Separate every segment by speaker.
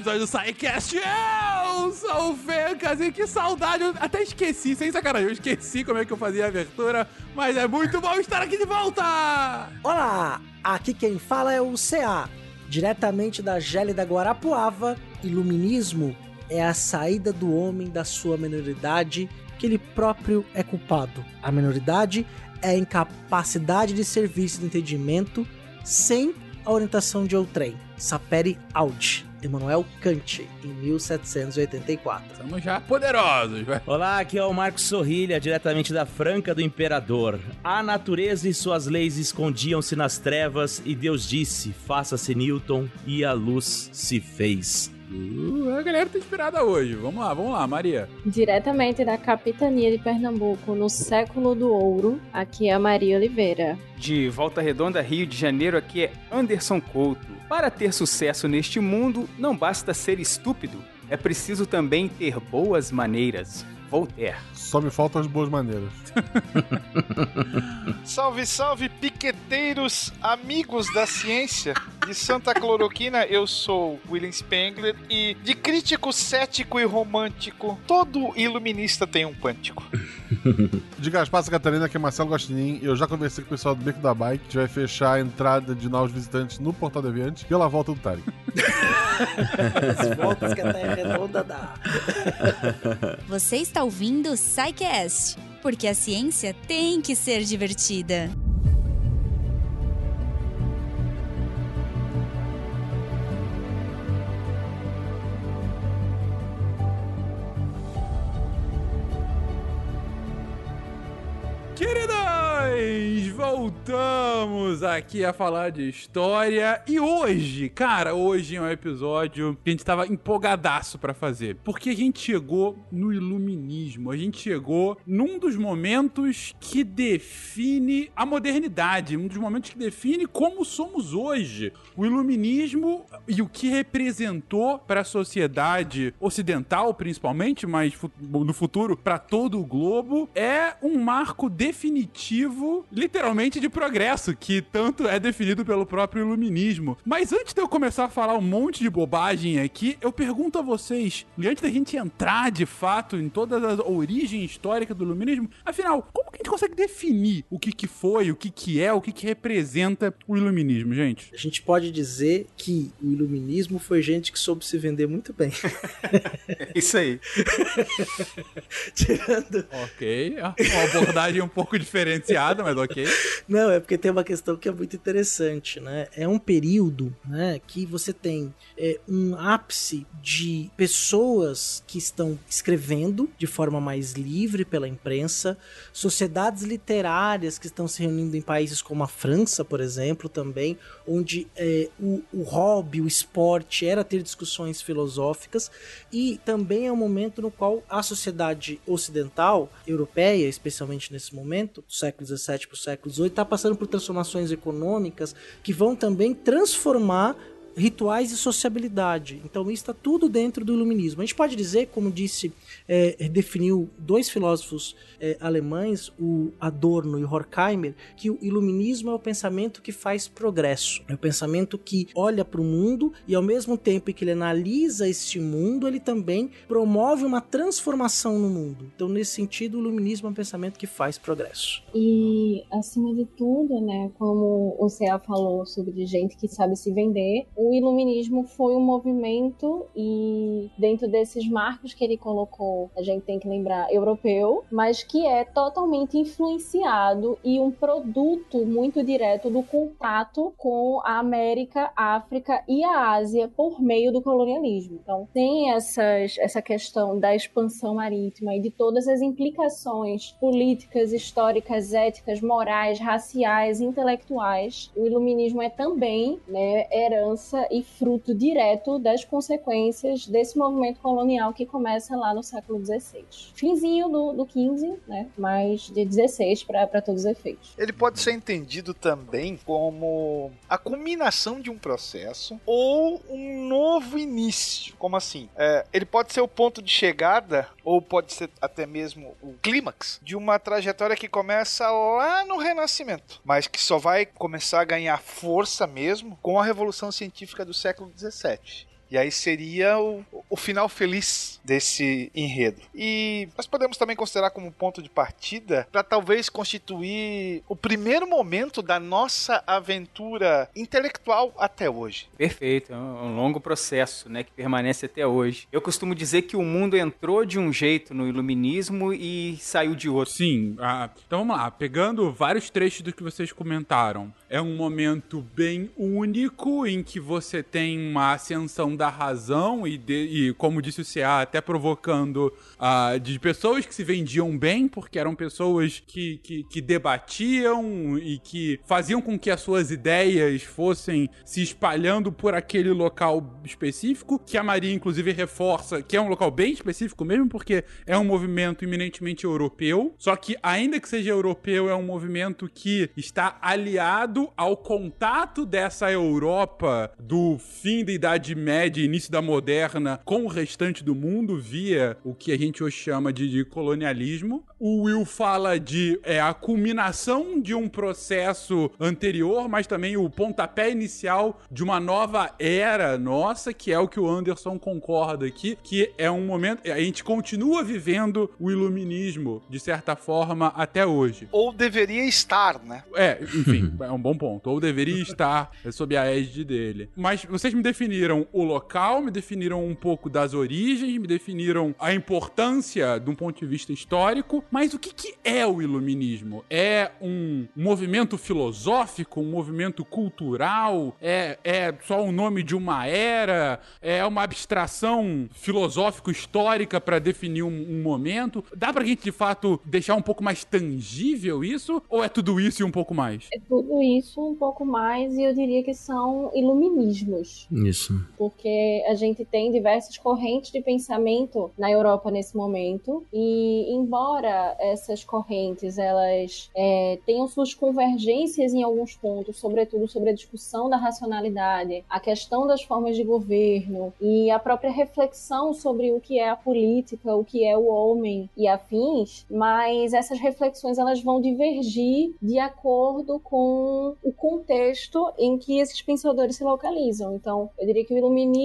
Speaker 1: episódio do SciCast. Eu sou o Fencas e que saudade. Eu até esqueci, sem sacanagem, eu esqueci como é que eu fazia a abertura, mas é muito bom estar aqui de volta!
Speaker 2: Olá, aqui quem fala é o CA, diretamente da gélida Guarapuava. Iluminismo é a saída do homem da sua minoridade que ele próprio é culpado. A minoridade é a incapacidade de serviço de entendimento sem a orientação de outrem. Sapere Audi, Emmanuel Kant, em 1784.
Speaker 1: Estamos já poderosos, vai.
Speaker 3: Olá, aqui é o Marcos Sorrilha, diretamente da Franca do Imperador. A natureza e suas leis escondiam-se nas trevas e Deus disse: faça-se Newton, e a luz se fez.
Speaker 1: Uh, a galera tá inspirada hoje. Vamos lá, vamos lá, Maria.
Speaker 4: Diretamente da capitania de Pernambuco, no século do ouro, aqui é a Maria Oliveira.
Speaker 5: De Volta Redonda, Rio de Janeiro, aqui é Anderson Couto. Para ter sucesso neste mundo, não basta ser estúpido, é preciso também ter boas maneiras. Voltaire.
Speaker 6: Só me faltam as boas maneiras.
Speaker 7: salve, salve, piqueteiros, amigos da ciência. De Santa Cloroquina, eu sou William Spengler e de crítico cético e romântico, todo iluminista tem um pântico.
Speaker 6: De Gaspar Catarina, que é Marcelo Gostinin, eu já conversei com o pessoal do Beco da Bike, que vai fechar a entrada de novos visitantes no Portal Deviante pela volta do Tarek.
Speaker 2: As voltas que a Terra redonda dá.
Speaker 8: Você está ouvindo o SciCast, porque a ciência tem que ser divertida.
Speaker 1: Queridos, voltamos aqui a falar de história e hoje, cara, hoje é um episódio que a gente tava empolgadaço para fazer, porque a gente chegou no iluminismo, a gente chegou num dos momentos que define a modernidade, um dos momentos que define como somos hoje. O iluminismo e o que representou para a sociedade ocidental, principalmente, mas no futuro para todo o globo, é um marco definitivo, literalmente, de progresso, que tanto é definido pelo próprio iluminismo. Mas antes de eu começar a falar um monte de bobagem aqui, eu pergunto a vocês, e antes da gente entrar de fato em toda a origem histórica do iluminismo, afinal, como que a gente consegue definir o que que foi, o que que é, o que que representa o iluminismo, gente?
Speaker 2: A gente pode dizer que o iluminismo foi gente que soube se vender muito bem.
Speaker 5: Isso aí.
Speaker 2: Tirando.
Speaker 1: Ok, uma abordagem um pouco diferenciada, mas ok.
Speaker 2: Não, é porque tem uma questão que é muito interessante, né? É um período, né, que você tem é, um ápice de pessoas que estão escrevendo de forma mais livre pela imprensa, sociedades literárias que estão se reunindo em países como a França, por exemplo, também, onde é, o, o hobby, o esporte era ter discussões filosóficas, e também é um momento no qual a sociedade ocidental, europeia, especialmente nesse momento, do século XVII para o século XVIII, está passando por transformações econômicas que vão também transformar rituais de sociabilidade. Então isso está tudo dentro do iluminismo. A gente pode dizer, como disse, é, definiu dois filósofos é, alemães, o Adorno e o Horkheimer, que o iluminismo é o pensamento que faz progresso. É o pensamento que olha para o mundo e ao mesmo tempo que ele analisa este mundo, ele também promove uma transformação no mundo. Então nesse sentido, o iluminismo é um pensamento que faz progresso.
Speaker 4: E acima de tudo, né, como o Cea falou sobre gente que sabe se vender, o iluminismo foi um movimento e dentro desses marcos que ele colocou, a gente tem que lembrar europeu, mas que é totalmente influenciado e um produto muito direto do contato com a América, África e a Ásia por meio do colonialismo. Então, tem essas, essa questão da expansão marítima e de todas as implicações políticas, históricas, éticas, morais, raciais, intelectuais. O iluminismo é também né, herança e fruto direto das consequências desse movimento colonial que começa lá no século XVI. Finzinho do, do 15, né? Mas de 16 para todos os efeitos.
Speaker 7: Ele pode ser entendido também como a culminação de um processo ou um novo início. Como assim? É, ele pode ser o ponto de chegada ou pode ser até mesmo o clímax de uma trajetória que começa lá no Renascimento, mas que só vai começar a ganhar força mesmo com a Revolução Científica do século XVII. E aí seria o, o final feliz desse enredo. E nós podemos também considerar como ponto de partida para talvez constituir o primeiro momento da nossa aventura intelectual até hoje.
Speaker 5: Perfeito, é um longo processo, né, que permanece até hoje. Eu costumo dizer que o mundo entrou de um jeito no iluminismo e saiu de outro.
Speaker 1: Sim, ah, então vamos lá, pegando vários trechos do que vocês comentaram. É um momento bem único em que você tem uma ascensão da razão e, de, e como disse o CA, até provocando ah, de pessoas que se vendiam bem, porque eram pessoas que, que, que debatiam e que faziam com que as suas ideias fossem se espalhando por aquele local específico, que a Maria, inclusive, reforça que é um local bem específico mesmo, porque é um movimento eminentemente europeu, só que, ainda que seja europeu, é um movimento que está aliado ao contato dessa Europa do fim da Idade Média, início da Moderna, com o restante do mundo, via o que a gente hoje chama de, de colonialismo. O Will fala de é, a culminação de um processo anterior, mas também o pontapé inicial de uma nova era nossa, que é o que o Anderson concorda aqui, que é um momento. A gente continua vivendo o iluminismo, de certa forma, até hoje.
Speaker 7: Ou deveria estar, né?
Speaker 1: É, enfim, é um bom ponto. Ou deveria estar sob a égide dele. Mas vocês me definiram o local, me definiram um pouco das origens, me definiram a importância de um ponto de vista histórico, mas o que, que é o iluminismo? É um movimento filosófico, um movimento cultural? É, é só o nome de uma era? É uma abstração filosófico-histórica para definir um, um, momento? Dá pra gente, de fato, deixar um pouco mais tangível isso? Ou é tudo isso e um pouco mais?
Speaker 4: É tudo isso, um pouco mais, e eu diria que são iluminismos.
Speaker 3: Isso.
Speaker 4: Porque a gente tem diversas correntes de pensamento na Europa nesse momento, e embora essas correntes elas é, tenham suas convergências em alguns pontos, sobretudo sobre a discussão da racionalidade, a questão das formas de governo e a própria reflexão sobre o que é a política, o que é o homem e afins, mas essas reflexões elas vão divergir de acordo com o contexto em que esses pensadores se localizam. Então, eu diria que o iluminismo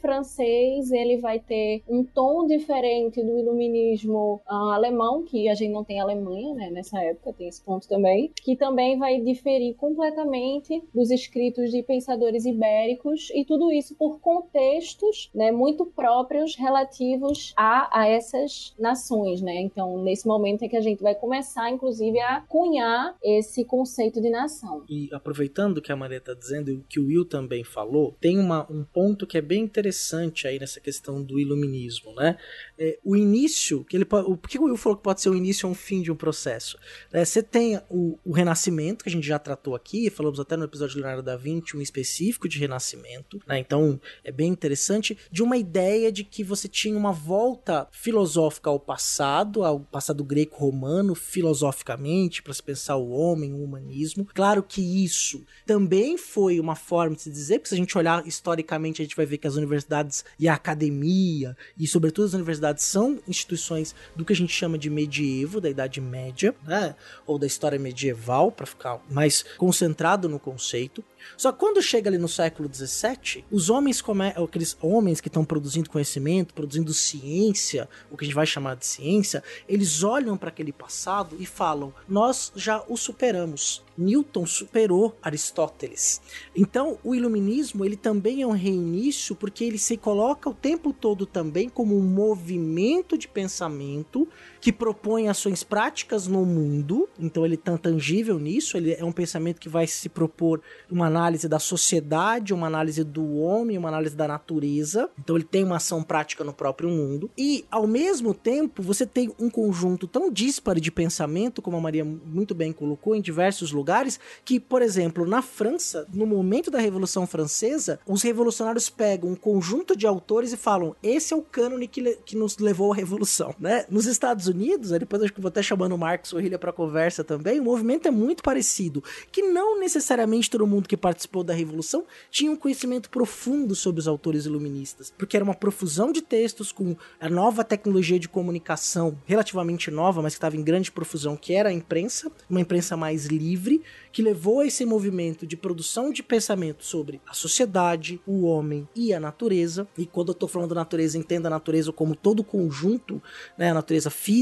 Speaker 4: francês ele vai ter um tom diferente do iluminismo uh, alemão, que a gente não tem Alemanha, né, nessa época, tem esse ponto também, que também vai diferir completamente dos escritos de pensadores ibéricos e tudo isso por contextos, né, muito próprios relativos a, a essas nações, né? Então, nesse momento é que a gente vai começar, inclusive, a cunhar esse conceito de nação.
Speaker 2: E aproveitando que a Maria está dizendo e o que o Will também falou, tem uma, um ponto que é bem interessante aí nessa questão do iluminismo, né? É, o início, que ele o, que o Will falou que pode ser o início ou um fim de um processo? É, você tem o, o, Renascimento, que a gente já tratou aqui, falamos até no episódio de Leonardo da Vinci, um específico de Renascimento, né? Então, é bem interessante, de uma ideia de que você tinha uma volta filosófica ao passado, ao passado greco-romano, filosoficamente, para se pensar o homem, o humanismo. Claro que isso também foi uma forma de se dizer, porque se a gente olhar historicamente, a gente vai ver que as universidades e a academia, e sobretudo as universidades, são instituições do que a gente chama de medievo, da Idade Média, né? ou da história medieval, para ficar mais concentrado no conceito. Só que quando chega ali no século XVII, os homens, come... aqueles homens que estão produzindo conhecimento, produzindo ciência, o que a gente vai chamar de ciência, eles olham para aquele passado e falam: nós já o superamos. Newton superou Aristóteles. Então, o iluminismo, ele também é um reinício porque ele se coloca o tempo todo também como um movimento de pensamento que propõe ações práticas no mundo. Então, ele tá tangível nisso, ele é um pensamento que vai se propor uma análise da sociedade, uma análise do homem, uma análise da natureza. Então, ele tem uma ação prática no próprio mundo. E, ao mesmo tempo, você tem um conjunto tão disparo de pensamento, como a Maria muito bem colocou, em diversos lugares lugares que, por exemplo, na França, no momento da Revolução Francesa, os revolucionários pegam um conjunto de autores e falam: esse é o cânone que, que nos levou à Revolução, né? Nos Estados Unidos, depois acho que vou até chamando o Marcos Orrilha para conversa também, o movimento é muito parecido, que não necessariamente todo mundo que participou da Revolução tinha um conhecimento profundo sobre os autores iluministas, porque era uma profusão de textos com a nova tecnologia de comunicação relativamente nova, mas que estava em grande profusão, que era a imprensa, uma imprensa mais livre, que levou a esse movimento de produção de pensamento sobre a sociedade, o homem e a natureza. E quando eu estou falando natureza, entenda a natureza como todo conjunto, né, a natureza física,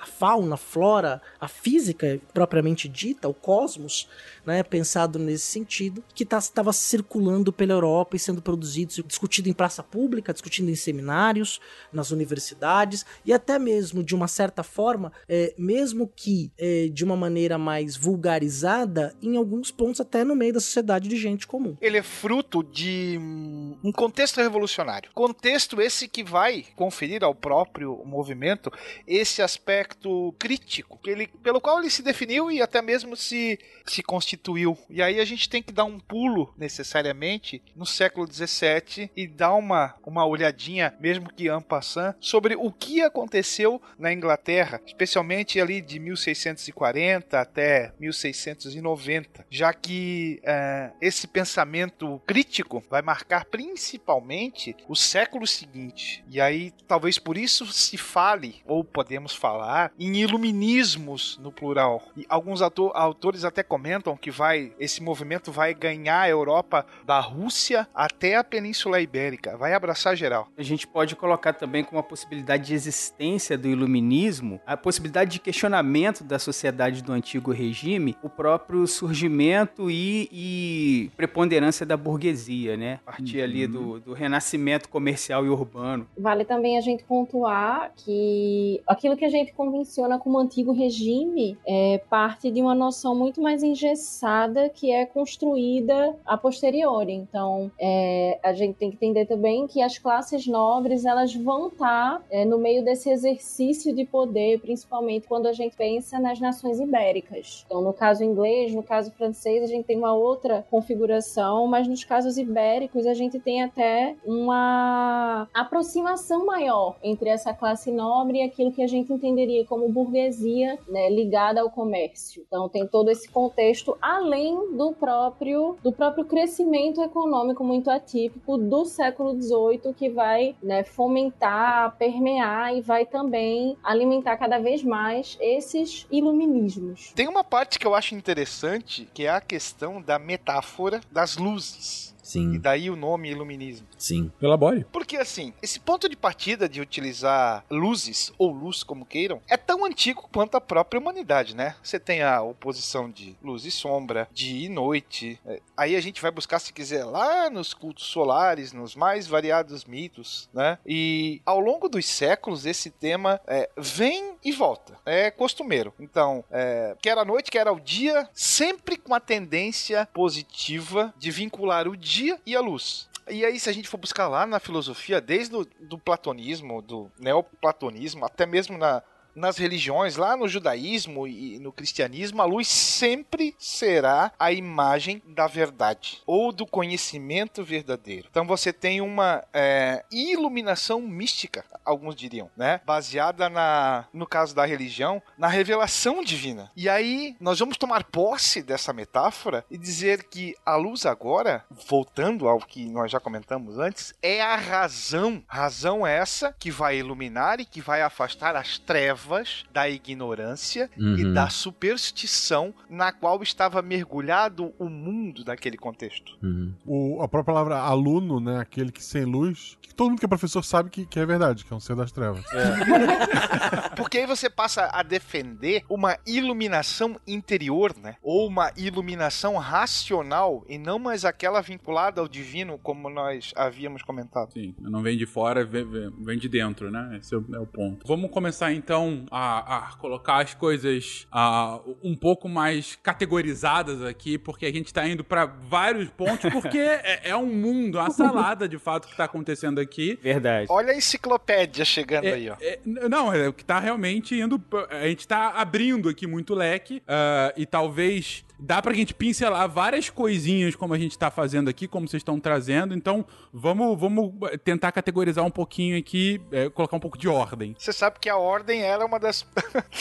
Speaker 2: a fauna, a flora, a física propriamente dita, o cosmos, né, pensado nesse sentido, que estava tá, circulando pela Europa e sendo produzido, discutido em praça pública, discutido em seminários, nas universidades e até mesmo de uma certa forma, é, mesmo que é, de uma maneira mais vulgarizada, em alguns pontos até no meio da sociedade de gente comum.
Speaker 7: Ele é fruto de um contexto revolucionário. Contexto esse que vai conferir ao próprio movimento esse aspecto crítico, que ele, pelo qual ele se definiu e até mesmo se, se constituiu. E aí a gente tem que dar um pulo necessariamente no século XVII e dar uma, uma olhadinha, mesmo que en passant, sobre o que aconteceu na Inglaterra, especialmente ali de 1640 até 1690, já que é, esse pensamento crítico vai marcar principalmente o século seguinte. E aí, talvez por isso se fale, ou podemos falar, em iluminismos no plural. E alguns autores até comentam que vai esse movimento vai ganhar a Europa da Rússia até a Península Ibérica, vai abraçar geral.
Speaker 5: A gente pode colocar também como uma possibilidade de existência do iluminismo, a possibilidade de questionamento da sociedade do antigo regime, o próprio surgimento e, e preponderância da burguesia, né? A partir uhum. ali do, do renascimento comercial e urbano.
Speaker 4: Vale também a gente pontuar que aquilo que a gente convenciona como antigo regime é parte de uma noção muito mais engessada que é construída a posteriori. Então, é, a gente tem que entender também que as classes nobres elas vão estar é, no meio desse exercício de poder, principalmente quando a gente pensa nas nações ibéricas. Então, no caso inglês, no caso francês, a gente tem uma outra configuração, mas nos casos ibéricos a gente tem até uma aproximação maior entre essa classe nobre e aquilo que a gente entenderia como burguesia né, ligada ao comércio. Então, tem todo esse contexto além do próprio do próprio crescimento econômico muito atípico do século XVIII que vai né, fomentar, permear e vai também alimentar cada vez mais esses iluminismos.
Speaker 7: Tem uma parte que eu acho interessante, que é a questão da metáfora das luzes.
Speaker 3: Sim.
Speaker 7: E daí o nome iluminismo.
Speaker 3: Sim.
Speaker 1: Elabore.
Speaker 7: Porque assim, esse ponto de partida de utilizar luzes, ou luz como queiram, é tão antigo quanto a própria humanidade, né? Você tem a oposição de luz e sombra, dia e noite. É, aí a gente vai buscar, se quiser, lá nos cultos solares, nos mais variados mitos, né? E ao longo dos séculos, esse tema é, vem e volta. É costumeiro. Então, é, quer a noite, quer ao dia, sempre com a tendência positiva de vincular o dia e a luz. E aí, se a gente for buscar lá na filosofia, desde o do platonismo, do neoplatonismo, até mesmo na, nas religiões, lá no judaísmo e no cristianismo, a luz sempre será a imagem da verdade ou do conhecimento verdadeiro. Então você tem uma é, iluminação mística, alguns diriam, né? Baseada na, no caso da religião, na revelação divina. E aí nós vamos tomar posse dessa metáfora e dizer que a luz agora, voltando ao que nós já comentamos antes, é a razão. Razão essa que vai iluminar e que vai afastar as trevas trevas, da ignorância uhum. e da superstição na qual estava mergulhado o mundo daquele contexto.
Speaker 6: Uhum. O, a própria palavra aluno, né, aquele que sem luz, que todo mundo que é professor sabe que, que é verdade, que é um ser das trevas.
Speaker 7: É. Porque aí você passa a defender uma iluminação interior, né, ou uma iluminação racional e não mais aquela vinculada ao divino, como nós havíamos comentado.
Speaker 1: Sim, não vem de fora, vem, vem de dentro, né? Esse é o, é o ponto. Vamos começar então a, a colocar as coisas a, um pouco mais categorizadas aqui, porque a gente tá indo para vários pontos, porque é, é, um mundo, uma salada de fato que tá acontecendo aqui.
Speaker 5: Verdade.
Speaker 7: Olha a enciclopédia chegando
Speaker 1: é,
Speaker 7: aí, ó.
Speaker 1: É, não, é o que tá realmente indo. A gente tá abrindo aqui muito leque uh, e talvez dá pra gente pincelar várias coisinhas como a gente tá fazendo aqui, como vocês estão trazendo. Então, vamos, vamos tentar categorizar um pouquinho aqui, é, colocar um pouco de ordem.
Speaker 7: Você sabe que a ordem era uma das.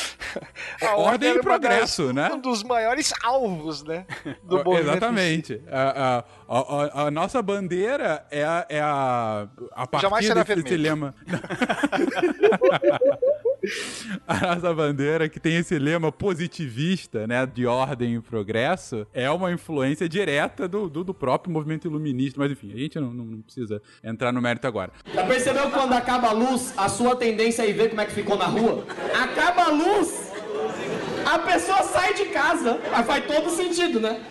Speaker 1: a ordem e progresso,
Speaker 7: das...
Speaker 1: né?
Speaker 7: Um dos maiores alvos, né?
Speaker 1: Do. Exatamente. A, a, a, a, nossa bandeira é a, é a, a partir
Speaker 7: Jamais será
Speaker 1: desse, desse lema. a nossa bandeira, que tem esse lema positivista, né, de ordem e progresso, é uma influência direta do, do, do próprio movimento iluminista. Mas enfim, a gente não, não, não precisa entrar no mérito agora.
Speaker 9: Já percebeu que quando acaba a luz, a sua tendência é ir ver como é que ficou na rua? Acaba a luz, a pessoa sai de casa. Mas faz todo sentido, né?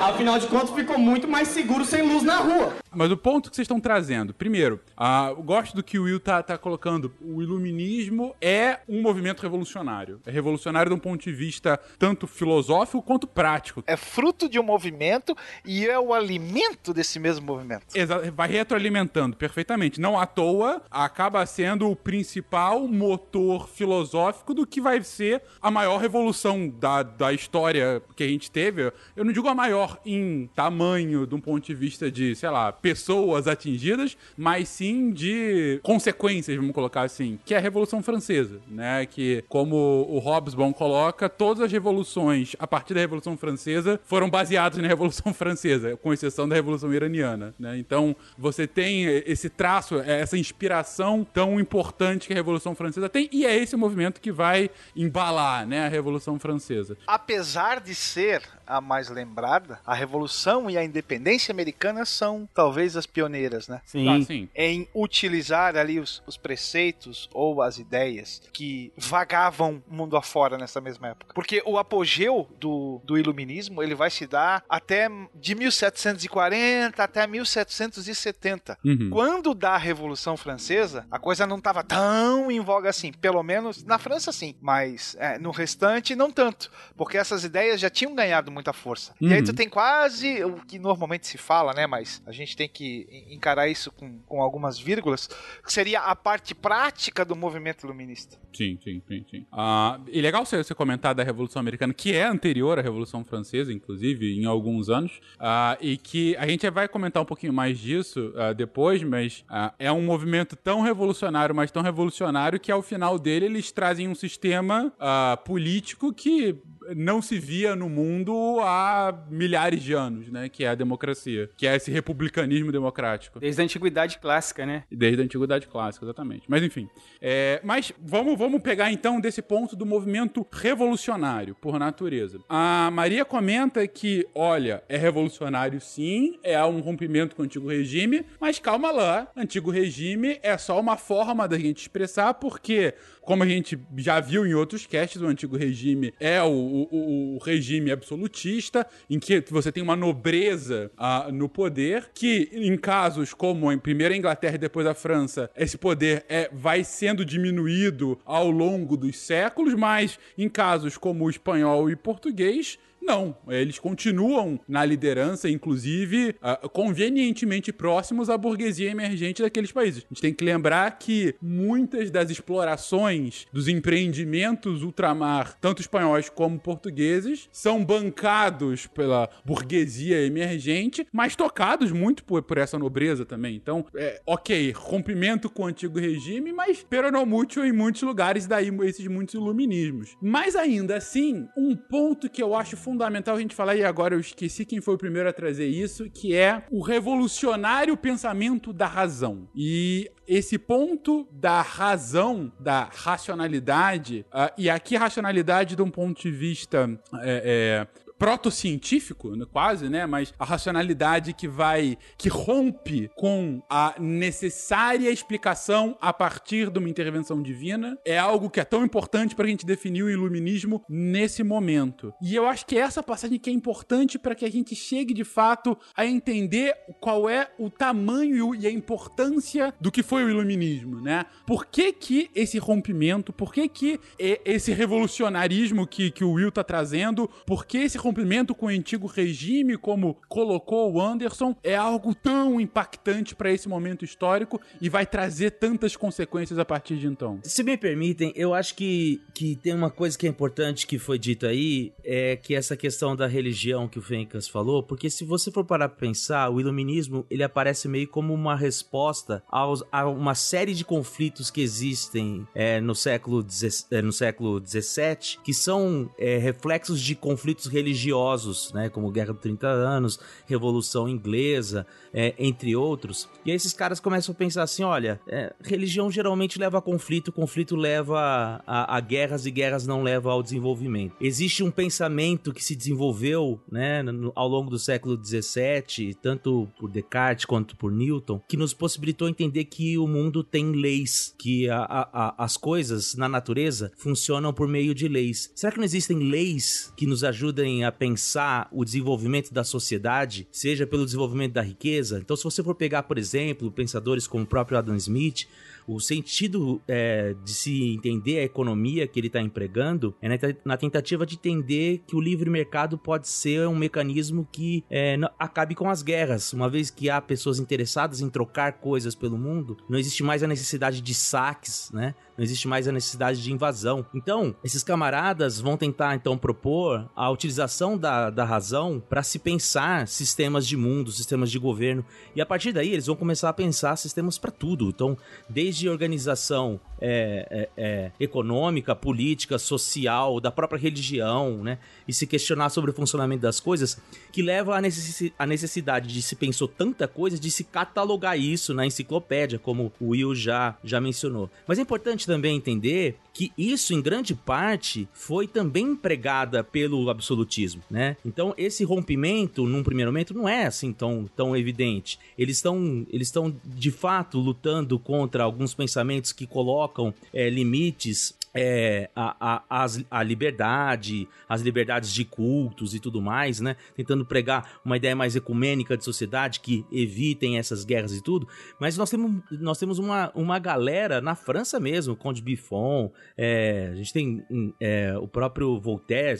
Speaker 9: Afinal de contas, ficou muito mais seguro sem luz na rua.
Speaker 1: Mas o ponto que vocês estão trazendo, primeiro, ah, eu gosto do que o Will tá, tá colocando. O iluminismo é um movimento revolucionário. É revolucionário de um ponto de vista tanto filosófico quanto prático.
Speaker 7: É fruto de um movimento e é o alimento desse mesmo movimento.
Speaker 1: Exa vai retroalimentando perfeitamente. Não à toa, acaba sendo o principal motor filosófico do que vai ser a maior revolução da, da história que a gente teve. Eu não digo a maior em tamanho, de um ponto de vista de, sei lá, pessoas atingidas, mas sim de consequências, vamos colocar assim, que é a Revolução Francesa, né? Que, como o Hobsbawm coloca, todas as revoluções a partir da Revolução Francesa foram baseadas na Revolução Francesa, com exceção da Revolução Iraniana, né? Então, você tem esse traço, essa inspiração tão importante que a Revolução Francesa tem, e é esse movimento que vai embalar, né, a Revolução Francesa.
Speaker 7: Apesar de ser a mais lembrada, a Revolução e a Independência Americana são talvez as pioneiras, né?
Speaker 1: Sim. Ah, sim.
Speaker 7: Em utilizar ali os, os preceitos ou as ideias que vagavam mundo afora nessa mesma época. Porque o apogeu do, do iluminismo, ele vai se dar até de 1740 até 1770.
Speaker 1: Uhum.
Speaker 7: Quando da Revolução Francesa, a coisa não estava tão em voga assim. Pelo menos na França, sim. Mas é, no restante, não tanto. Porque essas ideias já tinham ganhado muita força.
Speaker 1: Uhum.
Speaker 7: E aí tu tem quase o que normalmente se fala, né? Mas a gente tem que encarar isso com, com algumas vírgulas, que seria a parte prática do movimento iluminista.
Speaker 1: Sim, sim, sim, sim. Ah, e legal você, você comentar da Revolução Americana, que é anterior à Revolução Francesa, inclusive, em alguns anos, ah, e que a gente vai comentar um pouquinho mais disso ah, depois, mas ah, é um movimento tão revolucionário, mas tão revolucionário, que ao final dele eles trazem um sistema ah, político que não se via no mundo há milhares de anos, né? Que é a democracia, que é esse republicanismo democrático.
Speaker 5: Desde a antiguidade clássica, né?
Speaker 1: Desde a antiguidade clássica, exatamente. Mas enfim. É, mas vamos, vamos pegar então desse ponto do movimento revolucionário, por natureza. A Maria comenta que, olha, é revolucionário sim, é um rompimento com o antigo regime, mas calma lá, antigo regime é só uma forma da gente expressar, porque como a gente já viu em outros casts, o antigo regime é o, o, o regime absolutista, em que você tem uma nobreza uh, no poder, que em casos como em primeiro a Inglaterra e depois a França, esse poder é, vai sendo diminuído ao longo dos séculos, mas em casos como o espanhol e português, não, eles continuam na liderança, inclusive uh, convenientemente próximos à burguesia emergente daqueles países. A gente tem que lembrar que muitas das explorações dos empreendimentos ultramar, tanto espanhóis como portugueses, são bancados pela burguesia emergente, mas tocados muito por, por essa nobreza também. Então, é, ok, rompimento com o antigo regime, mas peronomútil em muitos lugares, daí esses muitos iluminismos. Mas ainda assim, um ponto que eu acho fundamental a gente falar, e agora eu esqueci quem foi o primeiro a trazer isso, que é o revolucionário pensamento da razão. E esse ponto da razão, da racionalidade, uh, e aqui racionalidade de um ponto de vista é, é, protocientífico, né, quase, né? Mas a racionalidade que vai, que rompe com a necessária explicação a partir de uma intervenção divina, é algo que é tão importante para a gente definir o iluminismo nesse momento. E eu acho que é essa passagem que é importante para que a gente chegue de fato a entender qual é o tamanho e a importância do que foi o iluminismo, né? Por que que esse rompimento, por que que esse revolucionarismo que, que o Will tá trazendo, por que esse rompimento com o antigo regime, como colocou o Anderson, é algo tão impactante para esse momento histórico e vai trazer tantas consequências a partir de então.
Speaker 3: Se me permitem, eu acho que, que tem uma coisa que é importante que foi dita aí, é que essa questão da religião que o Fencas falou, porque se você for parar pra pensar, o iluminismo ele aparece meio como uma resposta aos, a uma série de conflitos que existem é, no século é, no século 17, que são é, reflexos de conflitos religiosos religiosos, né, como Guerra dos 30 Anos, Revolução Inglesa, é, entre outros. E aí esses caras começam a pensar assim, olha, é, religião geralmente leva a conflito, conflito leva a, a, guerras e guerras não levam ao desenvolvimento. Existe um pensamento que se desenvolveu, né, no, ao longo do século 17, tanto por Descartes quanto por Newton, que nos possibilitou entender que o mundo tem leis, que a, a, as coisas na natureza funcionam por meio de leis. Será que não existem leis que nos ajudem a pensar o desenvolvimento da sociedade, seja pelo desenvolvimento da riqueza? Então, se você for pegar, por exemplo, pensadores como o próprio Adam Smith, o sentido é, de se entender a economia que ele está empregando é na, tentativa de entender que o livre mercado pode ser um mecanismo que é, acabe com as guerras. Uma vez que há pessoas interessadas em trocar coisas pelo mundo, não existe mais a necessidade de saques, né? Não existe mais a necessidade de invasão. Então, esses camaradas vão tentar então propor a utilização da, da razão para se pensar sistemas de mundo, sistemas de governo. E a partir daí eles vão começar a pensar sistemas para tudo. Então, desde organização é, é, é, econômica, política, social, da própria religião, né? E se questionar sobre o funcionamento das coisas, que leva à necessi necessidade de se pensou tanta coisa, de se catalogar isso na enciclopédia, como o Will já, já mencionou. Mas é importante também entender que isso, em grande parte, foi também empregada pelo absolutismo, né? Então, esse rompimento, num primeiro momento, não é assim tão, tão evidente. Eles estão, eles estão de fato lutando contra alguns pensamentos que colocam é, limites é, a, a, a, liberdade, as liberdades de cultos e tudo mais, né? Tentando pregar uma ideia mais ecumênica de sociedade que evitem essas guerras e tudo. Mas nós temos, nós temos uma, uma galera na França mesmo, Conde Buffon, é, a gente tem é, o próprio Voltaire,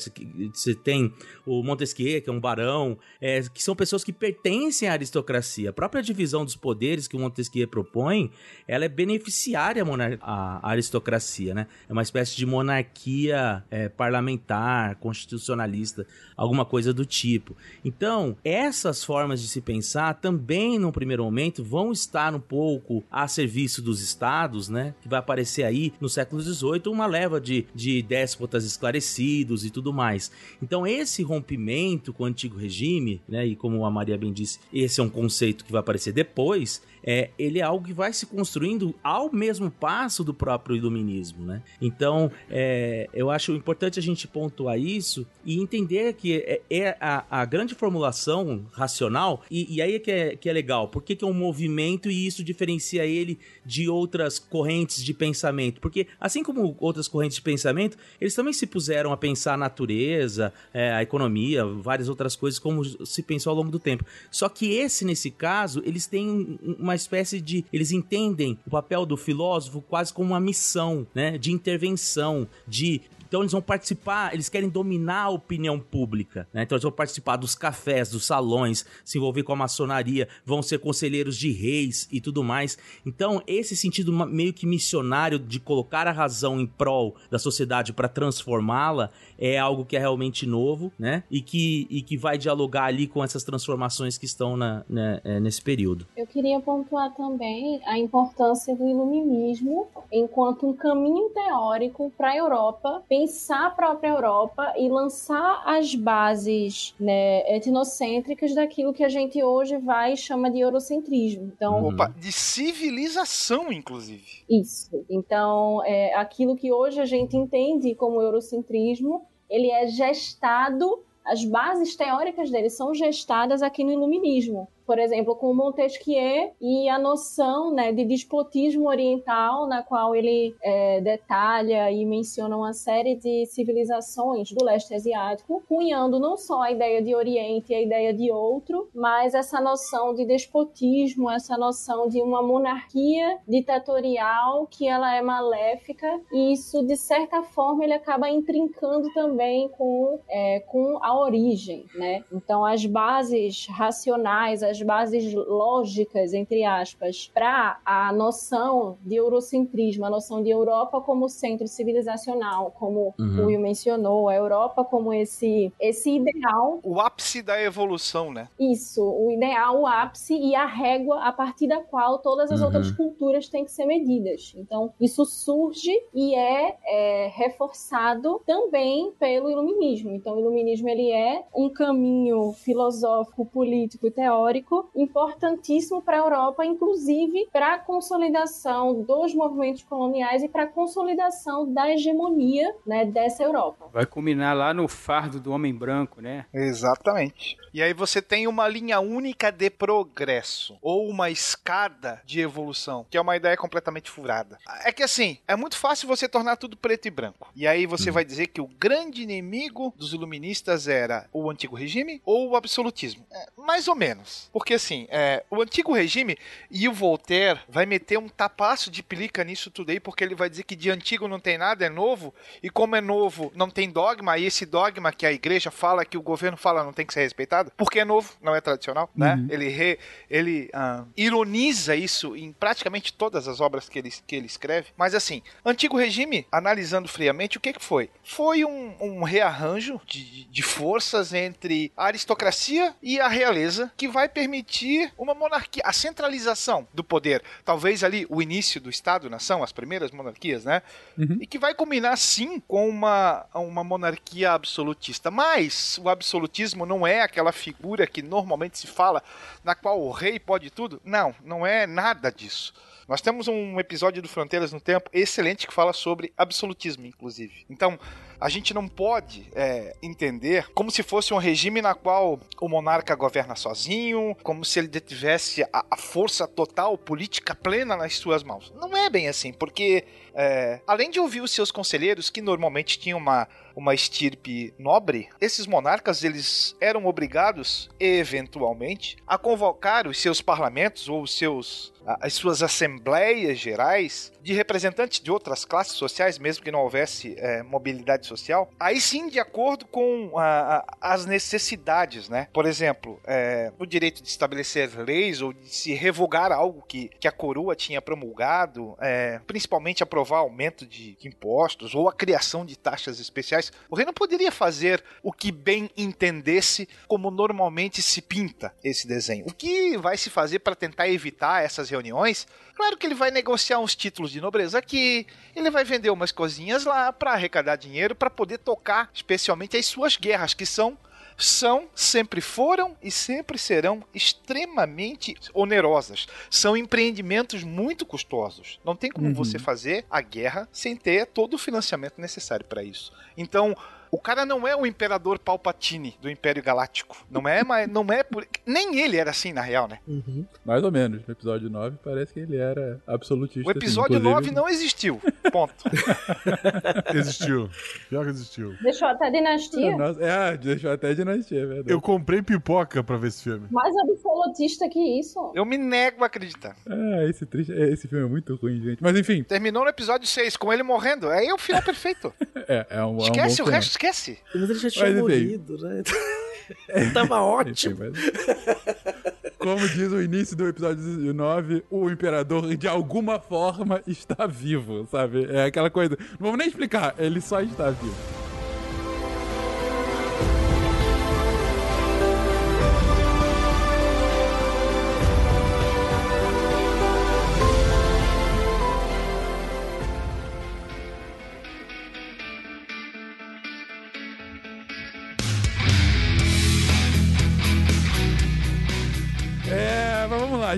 Speaker 3: você tem o Montesquieu, que é um barão, é, que são pessoas que pertencem à aristocracia. A própria divisão dos poderes que o Montesquieu propõe, ela é beneficiária à, à aristocracia, né? É uma espécie de monarquia é, parlamentar, constitucionalista, alguma coisa do tipo. Então, essas formas de se pensar também, num primeiro momento, vão estar um pouco a serviço dos estados, né? Que vai aparecer aí no século XVIII uma leva de, de déspotas esclarecidos e tudo mais. Então, esse rompimento com o antigo regime, né? E como a Maria bem disse, esse é um conceito que vai aparecer depois é, ele é algo que vai se construindo ao mesmo passo do próprio iluminismo, né? Então, é, eu acho importante a gente pontuar isso e entender que é, é a, a, grande formulação racional, e, e aí é que, é que é legal, porque que é um movimento e isso diferencia ele de outras correntes de pensamento, porque assim como outras correntes de pensamento, eles também se puseram a pensar a natureza, é, a economia, várias outras coisas, como se pensou ao longo do tempo. Só que esse, nesse caso, eles têm uma espécie de. Eles entendem o papel do filósofo quase como uma missão, né? De intervenção, de então eles vão participar, eles querem dominar a opinião pública, né? Então eles vão participar dos cafés, dos salões, se envolver com a maçonaria, vão ser conselheiros de reis e tudo mais. Então esse sentido meio que missionário de colocar a razão em prol da sociedade para transformá-la é algo que é realmente novo, né? E que, e que vai dialogar ali com essas transformações que estão na, né, é, nesse período.
Speaker 4: Eu queria pontuar também a importância do iluminismo enquanto um caminho teórico para a Europa pensar a própria Europa e lançar as bases né, etnocêntricas daquilo que a gente hoje vai e chama de eurocentrismo. Então,
Speaker 7: Opa, de civilização, inclusive.
Speaker 4: Isso. Então, é, aquilo que hoje a gente entende como eurocentrismo, ele é gestado as bases teóricas dele são gestadas aqui no iluminismo por exemplo, com Montesquieu e a noção né, de despotismo oriental, na qual ele é, detalha e menciona uma série de civilizações do leste asiático, cunhando não só a ideia de Oriente e a ideia de outro, mas essa noção de despotismo, essa noção de uma monarquia ditatorial que ela é maléfica, e isso, de certa forma, ele acaba intrincando também com, é, com a origem, né? Então, as bases racionais, as as bases lógicas, entre aspas, para a noção de eurocentrismo, a noção de Europa como centro civilizacional, como
Speaker 3: Uhum.
Speaker 4: o Will mencionou, a Europa como esse, esse ideal
Speaker 7: O ápice da evolução, né?
Speaker 4: isso, o ideal, o ápice e a régua a partir da qual todas as
Speaker 3: Uhum.
Speaker 4: outras culturas têm que ser medidas. Então, isso surge e é, é, reforçado também pelo iluminismo. Então, o iluminismo ele é um caminho filosófico, político e teórico importantíssimo para a Europa, inclusive para a consolidação dos movimentos coloniais e para a consolidação da hegemonia né, dessa Europa.
Speaker 5: Vai culminar lá no fardo do homem branco, né?
Speaker 7: Exatamente. E aí você tem uma linha única de progresso, ou uma escada de evolução, que é uma ideia completamente furada. É que assim, é muito fácil você tornar tudo preto e branco. E aí você vai dizer que o grande inimigo dos iluministas era o antigo regime ou o absolutismo. É, mais ou menos. Porque assim, é, o antigo regime e o Voltaire vai meter um tapaço de pelica nisso tudo aí, porque ele vai dizer que de antigo não tem nada, é novo, e como é novo, não tem dogma, e esse dogma que a igreja fala, que o governo fala, não tem que ser respeitado, porque é novo, não é tradicional, né? Ele, re- ele ah, ironiza isso em praticamente todas as obras que ele, que ele escreve. Mas assim, antigo regime, analisando friamente, o que, que foi? Foi um, um rearranjo de, de forças entre a aristocracia e a realeza que vai permitir uma monarquia, a centralização do poder. Talvez ali o início do Estado-nação, as primeiras monarquias, né? E que vai culminar sim com uma, uma monarquia absolutista. Mas o absolutismo não é aquela figura que normalmente se fala na qual o rei pode tudo. Não, não é nada disso. Nós temos um episódio do Fronteiras no Tempo excelente que fala sobre absolutismo, inclusive. Então, a gente não pode é, entender como se fosse um regime na qual o monarca governa sozinho, como se ele detivesse a, a força total política plena nas suas mãos. Não é bem assim, porque é, além de ouvir os seus conselheiros, que normalmente tinham uma, uma estirpe nobre, esses monarcas eles eram obrigados, eventualmente, a convocar os seus parlamentos ou os seus as suas assembleias gerais de representantes de outras classes sociais, mesmo que não houvesse é, mobilidade social, aí sim de acordo com a- a- as necessidades, né? Por exemplo, é, o direito de estabelecer leis ou de se revogar algo que, que a coroa tinha promulgado, é, principalmente aprovar aumento de impostos ou a criação de taxas especiais. O rei não poderia fazer o que bem entendesse, como normalmente se pinta esse desenho. O que vai se fazer para tentar evitar essas reuniões? Claro que ele vai negociar uns títulos de nobreza aqui, ele vai vender umas coisinhas lá para arrecadar dinheiro para poder tocar, especialmente as suas guerras, que são são, sempre foram e sempre serão extremamente onerosas. São empreendimentos muito custosos. Não tem como você fazer a guerra sem ter todo o financiamento necessário para isso. Então, o cara não é o imperador Palpatine do Império Galáctico. Não é, mas não é por... nem ele era assim na real, né?
Speaker 2: Uhum.
Speaker 1: Mais ou menos. No episódio 9 parece que ele era absolutista.
Speaker 7: O episódio
Speaker 1: assim,
Speaker 7: 9
Speaker 1: inclusive-
Speaker 7: não existiu. Ponto.
Speaker 6: Existiu. Pior que existiu.
Speaker 4: Deixou até dinastia.
Speaker 1: Nossa, é, deixou até dinastia, é verdade.
Speaker 6: Eu comprei pipoca pra ver esse filme.
Speaker 4: Mais absolutista que isso.
Speaker 7: Eu me nego a acreditar.
Speaker 1: Ah, esse, triste, é, esse filme é muito ruim, gente. Mas enfim,
Speaker 7: Terminou no episódio 6 com ele morrendo. Aí é o final perfeito.
Speaker 1: é, é um, é um
Speaker 7: Esquece
Speaker 1: bom
Speaker 7: o resto, esquece.
Speaker 2: Mas ele já tinha
Speaker 1: Mas, enfim.
Speaker 2: morrido, né? Tava ótimo.
Speaker 1: Enfim, mas- Como diz o início do episódio 9, o imperador de alguma forma está vivo, sabe? É aquela coisa. Não vamos nem explicar, ele só está vivo.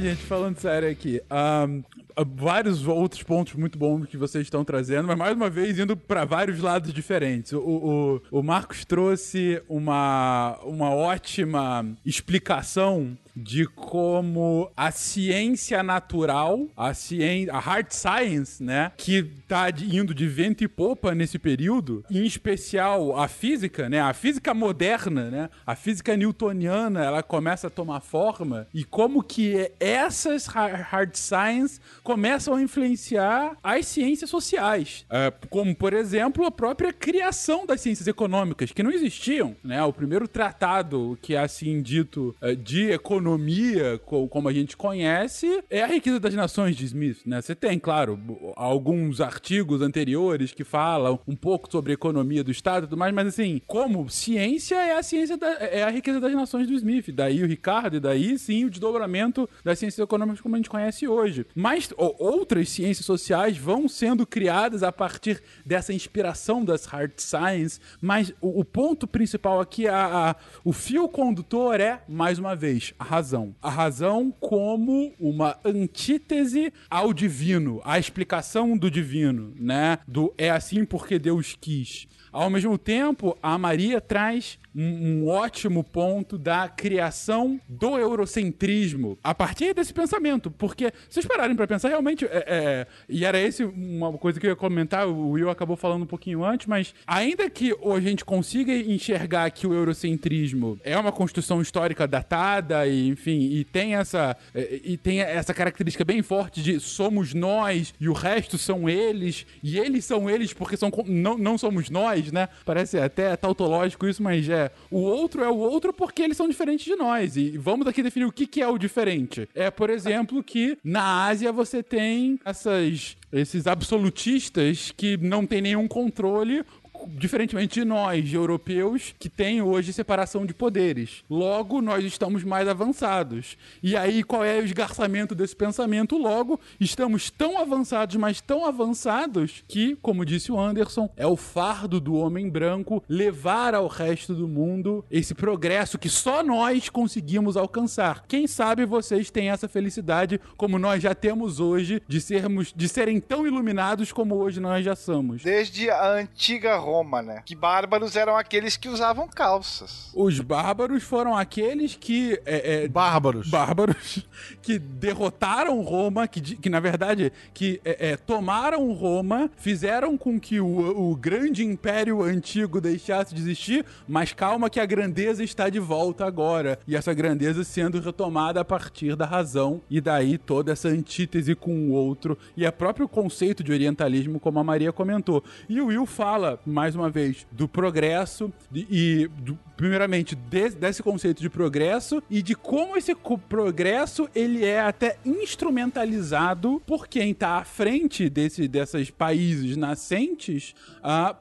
Speaker 1: Gente, falando sério aqui. Ahn, há vários outros pontos muito bons que vocês estão trazendo, mas mais uma vez indo para vários lados diferentes. O, o, o Marcos trouxe uma, uma ótima explicação de como a ciência natural, a ciência, a hard science, né, que tá indo de vento e popa nesse período, em especial a física, né, a física moderna, né, a física newtoniana, ela começa a tomar forma e como que essas ha- hard science começam a influenciar as ciências sociais, É, como por exemplo a própria criação das ciências econômicas que não existiam, né, o primeiro tratado que é assim dito é, de economia economia co- como a gente conhece é a riqueza das nações de Smith, né? Você tem, claro, alguns artigos anteriores que falam um pouco sobre a economia do Estado e tudo mais, mas assim, como ciência é a ciência da, é a riqueza das nações do Smith. Daí o Ricardo, e daí sim o desdobramento das ciências econômicas como a gente conhece hoje. Mas outras ciências sociais vão sendo criadas a partir dessa inspiração das hard science, mas o, o ponto principal aqui, a, a- o fio condutor é, mais uma vez, a razão. A razão como uma antítese ao divino, a explicação do divino, né? Do é assim porque Deus quis. Ao mesmo tempo, a Maria traz um, um ótimo ponto da criação do eurocentrismo a partir desse pensamento. Porque, se vocês pararem pra pensar, realmente, é, é- e era esse uma coisa que eu ia comentar, o Will acabou falando um pouquinho antes, mas ainda que a gente consiga enxergar que o eurocentrismo é uma construção histórica datada, e, enfim, e tem essa, é, e tem essa característica bem forte de somos nós e o resto são eles, e eles são eles porque são, não, não somos nós, né? Parece até tautológico isso, mas é. O outro é o outro porque eles são diferentes de nós. E vamos aqui definir o que, que é o diferente. É, por exemplo, que na Ásia você tem essas, esses absolutistas que não tem nenhum controle. Diferentemente de nós, europeus, que tem hoje separação de poderes. Logo, nós estamos mais avançados. E aí, qual é o esgarçamento desse pensamento? Logo, estamos tão avançados, mas tão avançados, que, como disse o Anderson, é o fardo do homem branco levar ao resto do mundo esse progresso que só nós conseguimos alcançar. Quem sabe vocês têm essa felicidade, como nós já temos hoje, de sermos, de serem tão iluminados como hoje nós já somos.
Speaker 7: Desde a antiga Roma, né? Que bárbaros eram aqueles que usavam calças.
Speaker 1: Os bárbaros foram aqueles que. é, é,
Speaker 6: Bárbaros.
Speaker 1: bárbaros que derrotaram Roma, que, que na verdade que é, é, tomaram Roma, fizeram com que o, o grande império antigo deixasse de existir, mas calma que a grandeza está de volta agora. E essa grandeza sendo retomada a partir da razão, e daí toda essa antítese com o outro, e é próprio conceito de orientalismo, como a Maria comentou. E o Will fala, mais uma vez, do progresso e, do- primeiramente, de- desse conceito de progresso e de como esse progresso ele é até instrumentalizado por quem está à frente desse, desses países nascentes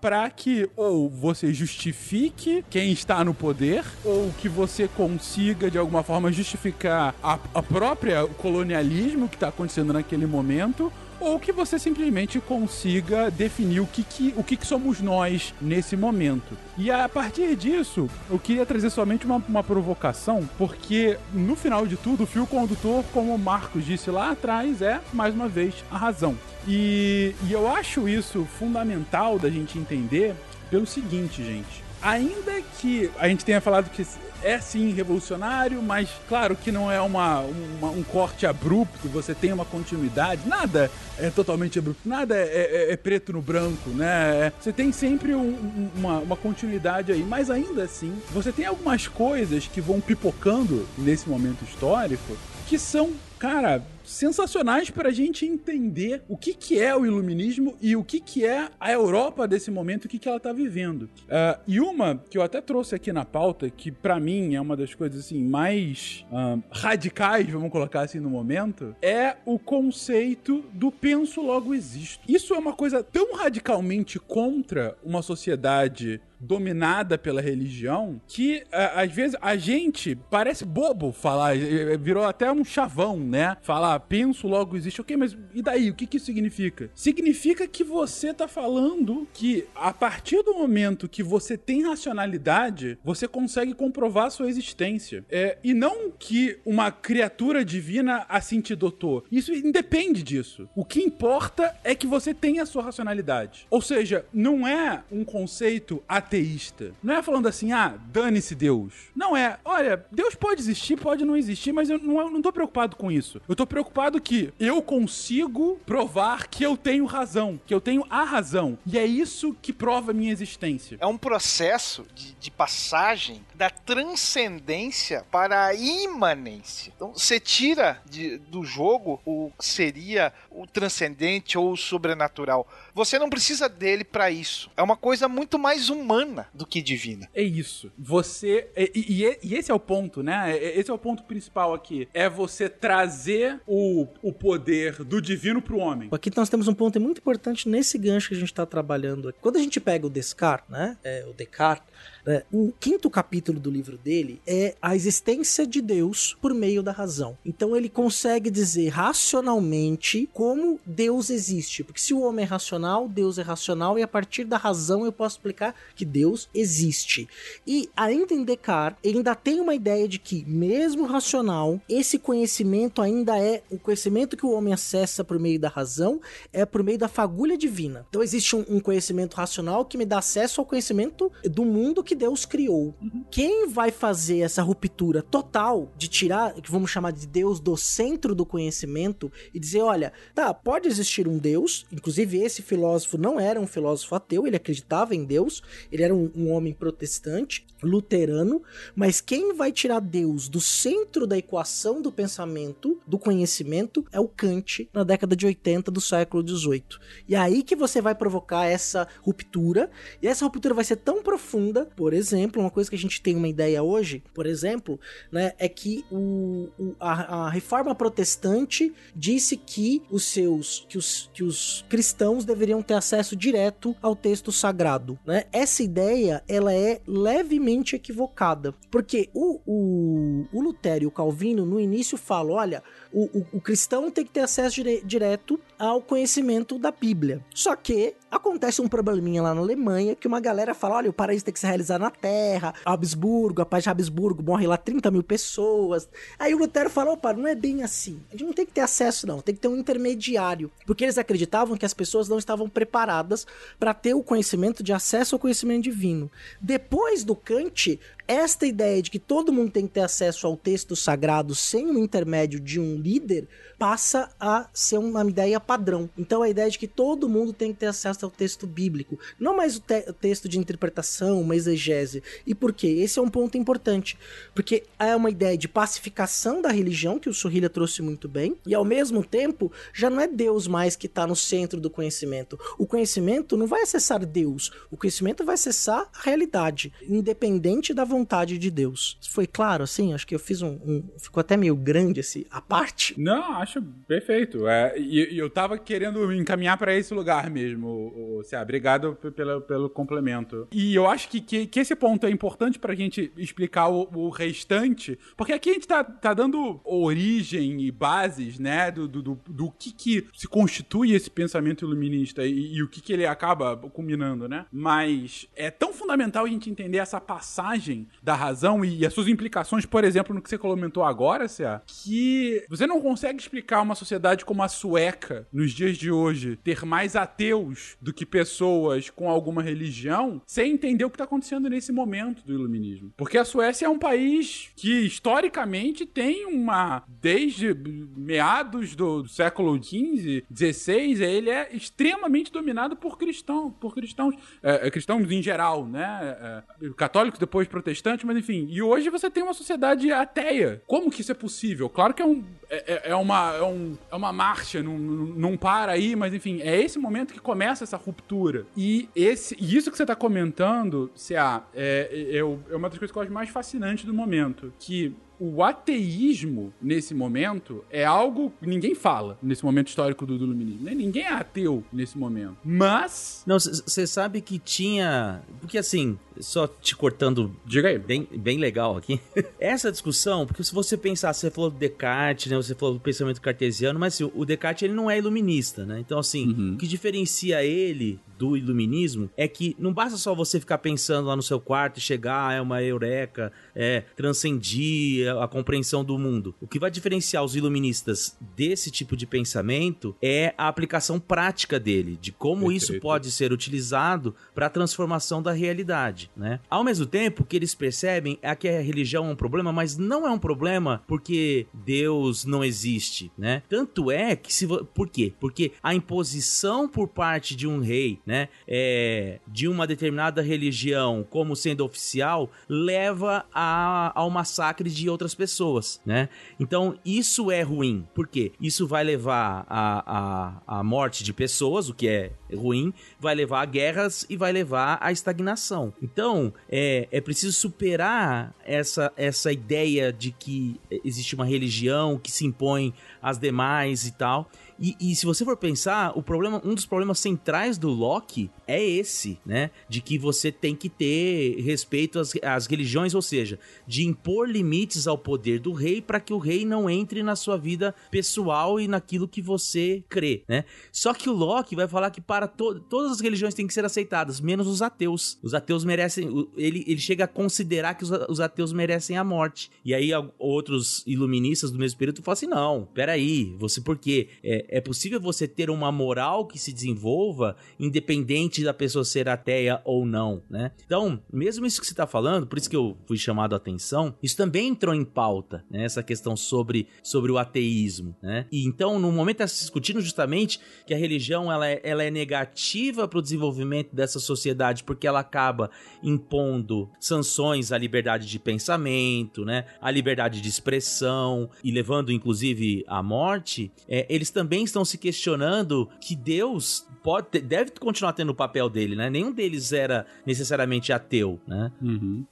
Speaker 1: para que ou você justifique quem está no poder ou que você consiga de alguma forma justificar a, a própria colonialismo que está acontecendo naquele momento ou que você simplesmente consiga definir o que, que, o que, que somos nós nesse momento. E a partir disso, eu queria trazer somente uma, uma provocação, porque no final de tudo, o fio condutor, como o Marcos disse lá atrás, é, mais uma vez, a razão. E, e eu acho isso fundamental da gente entender pelo seguinte, gente. Ainda que a gente tenha falado que é sim revolucionário, mas claro que não é uma, uma- um corte abrupto, você tem uma continuidade, nada é totalmente abrupto, nada é, é- é preto no branco, né? É- Você tem sempre um- uma, uma continuidade aí, mas ainda assim, você tem algumas coisas que vão pipocando nesse momento histórico que são, cara, sensacionais para a gente entender o que, que é o iluminismo e o que, que é a Europa desse momento, o que, que ela está vivendo. Ah, e uma que eu até trouxe aqui na pauta, que para mim é uma das coisas assim mais ah, radicais, vamos colocar assim no momento, é o conceito do penso logo existo. Isso é uma coisa tão radicalmente contra uma sociedade dominada pela religião que às vezes a gente parece bobo falar, virou até um chavão, né? Falar, penso, logo existe. Ok, mas e daí? O que que isso significa? Significa que você tá falando que a partir do momento que você tem racionalidade, você consegue comprovar sua existência. É, e não que uma criatura divina assim te dotou. Isso independe disso. O que importa é que você tenha a sua racionalidade. Ou seja, não é um conceito ateísta. Não é falando assim, ah, dane-se Deus. Não é, olha, Deus pode existir, pode não existir, mas eu não, eu não tô preocupado com isso. Eu tô preocupado que eu consigo provar que eu tenho razão, que eu tenho a razão. E é isso que prova a minha existência.
Speaker 7: É um processo de, de passagem da transcendência para a imanência. Então, você tira de- do jogo o que seria o transcendente ou o sobrenatural. Você não precisa dele para isso. É uma coisa muito mais humana do que divina.
Speaker 1: É isso. Você. E, e- e esse é o ponto, né? É- Esse é o ponto principal aqui. É você trazer o, o poder do divino pro homem.
Speaker 2: Aqui nós temos um ponto muito importante nesse gancho que a gente está trabalhando aqui. Quando a gente pega o Descartes, né? É, o Descartes, né, o quinto capítulo do livro dele é a existência de Deus por meio da razão. Então ele consegue dizer racionalmente como Deus existe. Porque se o homem é racional, Deus é racional, e a partir da razão eu posso explicar que Deus existe. E ainda em Descartes, ele ainda tem uma ideia de que, mesmo racional, esse conhecimento ainda é o conhecimento que o homem acessa por meio da razão, é por meio da fagulha divina. Então existe um, um conhecimento racional que me dá acesso ao conhecimento do mundo que Deus criou. Quem vai fazer essa ruptura total de tirar, que vamos chamar de Deus do centro do conhecimento e dizer, olha, tá, pode existir um Deus, inclusive esse filósofo não era um filósofo ateu, ele acreditava em Deus, ele era um, um homem protestante, luterano, mas quem vai tirar Deus do centro da equação do pensamento, do conhecimento, é o Kant na década de 80 do século 18. E é aí que você vai provocar essa ruptura, e essa ruptura vai ser tão profunda, por exemplo, uma coisa que a gente tem uma ideia hoje, por exemplo, né, é que o, o- a, a reforma protestante disse que os seus que os, que os cristãos deveriam ter acesso direto ao texto sagrado, né? Essa ideia ela é levemente equivocada, porque o, o, o Lutério e o Calvino no início falam, olha, o, o- o cristão tem que ter acesso dire- direto ao conhecimento da Bíblia. Só que acontece um probleminha lá na Alemanha que uma galera fala: olha, o paraíso tem que se realizar na Terra, Habsburgo, a paz de Habsburgo morre lá 30 mil pessoas. Aí o Lutero falou: opa, não é bem assim. A gente não tem que ter acesso, não, tem que ter um intermediário. Porque eles acreditavam que as pessoas não estavam preparadas para ter o conhecimento de acesso ao conhecimento divino. Depois do Kant, esta ideia de que todo mundo tem que ter acesso ao texto sagrado sem o intermédio de um líder passa a ser uma ideia padrão. Então a ideia de que todo mundo tem que ter acesso ao texto bíblico, não mais o, te- o texto de interpretação, uma exegese. E por quê? Esse é um ponto importante, porque é uma ideia de pacificação da religião que o Sorrilha trouxe muito bem, e ao mesmo tempo já não é Deus mais que está no centro do conhecimento. O conhecimento não vai acessar Deus, o conhecimento vai acessar a realidade, independente da vontade de Deus. Foi claro assim? Acho que eu fiz um, um- ficou até meio grande esse a parte.
Speaker 1: Não, acho perfeito. É, e, e eu tava querendo encaminhar pra esse lugar mesmo, o, o Cé. Obrigado p- pela, pelo complemento. E eu acho que, que, que esse ponto é importante pra gente explicar o, o restante, porque aqui a gente tá, tá dando origem e bases, né, do, do, do, do que, que se constitui esse pensamento iluminista e, e o que, que ele acaba culminando, né? Mas é tão fundamental a gente entender essa passagem da razão e, as suas implicações, por exemplo, no que você comentou agora, Cé, que você não consegue explicar uma sociedade como a sueca nos dias de hoje ter mais ateus do que pessoas com alguma religião sem entender o que está acontecendo nesse momento do iluminismo. Porque a Suécia é um país que historicamente tem uma desde meados do século XV, XVI, ele é extremamente dominado por cristãos, por cristãos, é, é, cristãos em geral, né? É, católicos depois protestantes, mas enfim. E hoje você tem uma sociedade ateia. Como que isso é possível? Claro que é um é, é- é uma é, um- é uma marcha, não, não para aí, mas enfim, é esse momento que começa essa ruptura. E esse e isso que você tá comentando, CA, é, é, é é uma das coisas que eu acho mais fascinante do momento, que o ateísmo, nesse momento, é algo que ninguém fala nesse momento histórico do, do iluminismo. né? Ninguém é ateu nesse momento. Mas.
Speaker 3: Não, você sabe que tinha. Porque assim, só te cortando.
Speaker 1: Diga aí.
Speaker 3: Bem, bem legal aqui. Essa discussão, porque se você pensar, você falou do Descartes, né? Você falou do pensamento cartesiano, mas assim, o Descartes ele não é iluminista, né? Então, assim, o que diferencia ele do iluminismo é que não basta só você ficar pensando lá no seu quarto e chegar, ah, é uma eureka, é transcendir a compreensão do mundo. O que vai diferenciar os iluministas desse tipo de pensamento é a aplicação prática dele, de como isso
Speaker 1: Perfeito.
Speaker 3: pode ser utilizado para a transformação da realidade, né? Ao mesmo tempo, o que eles percebem é que a religião é um problema, mas não é um problema porque Deus não existe, né? Tanto é que se por quê? Porque a imposição por parte de um rei, né, é, de uma determinada religião como sendo oficial leva a, ao massacre de outras pessoas, né? Então isso é ruim, por quê? Isso vai levar à a, morte de pessoas, o que é ruim, vai levar a guerras e vai levar à estagnação. Então, é, é preciso superar essa, essa ideia de que existe uma religião que se impõe às demais e tal. E, e, se você for pensar, o problema, um dos problemas centrais do Loki é esse, né? De que você tem que ter respeito às, às religiões, ou seja, de impor limites ao poder do rei para que o rei não entre na sua vida pessoal e naquilo que você crê, né? Só que o Loki vai falar que para to todas as religiões têm que ser aceitadas, menos os ateus. Os ateus merecem. Ele, ele chega a considerar que os, os ateus merecem a morte. E aí outros iluministas do mesmo período falam assim: não, peraí, você por quê? É, é possível você ter uma moral que se desenvolva independente da pessoa ser ateia ou não, né? Então, mesmo isso que você está falando, por isso que eu fui chamado a atenção, isso também entrou em pauta, né? Essa questão sobre, sobre o ateísmo, né? E então, no momento está se discutindo justamente que a religião ela é, ela é negativa para o desenvolvimento dessa sociedade porque ela acaba impondo sanções à liberdade de pensamento, né? À liberdade de expressão e levando inclusive à morte. É, eles também estão se questionando que Deus pode deve continuar tendo o papel dele, né? Nenhum deles era necessariamente ateu, né?
Speaker 1: Uhum.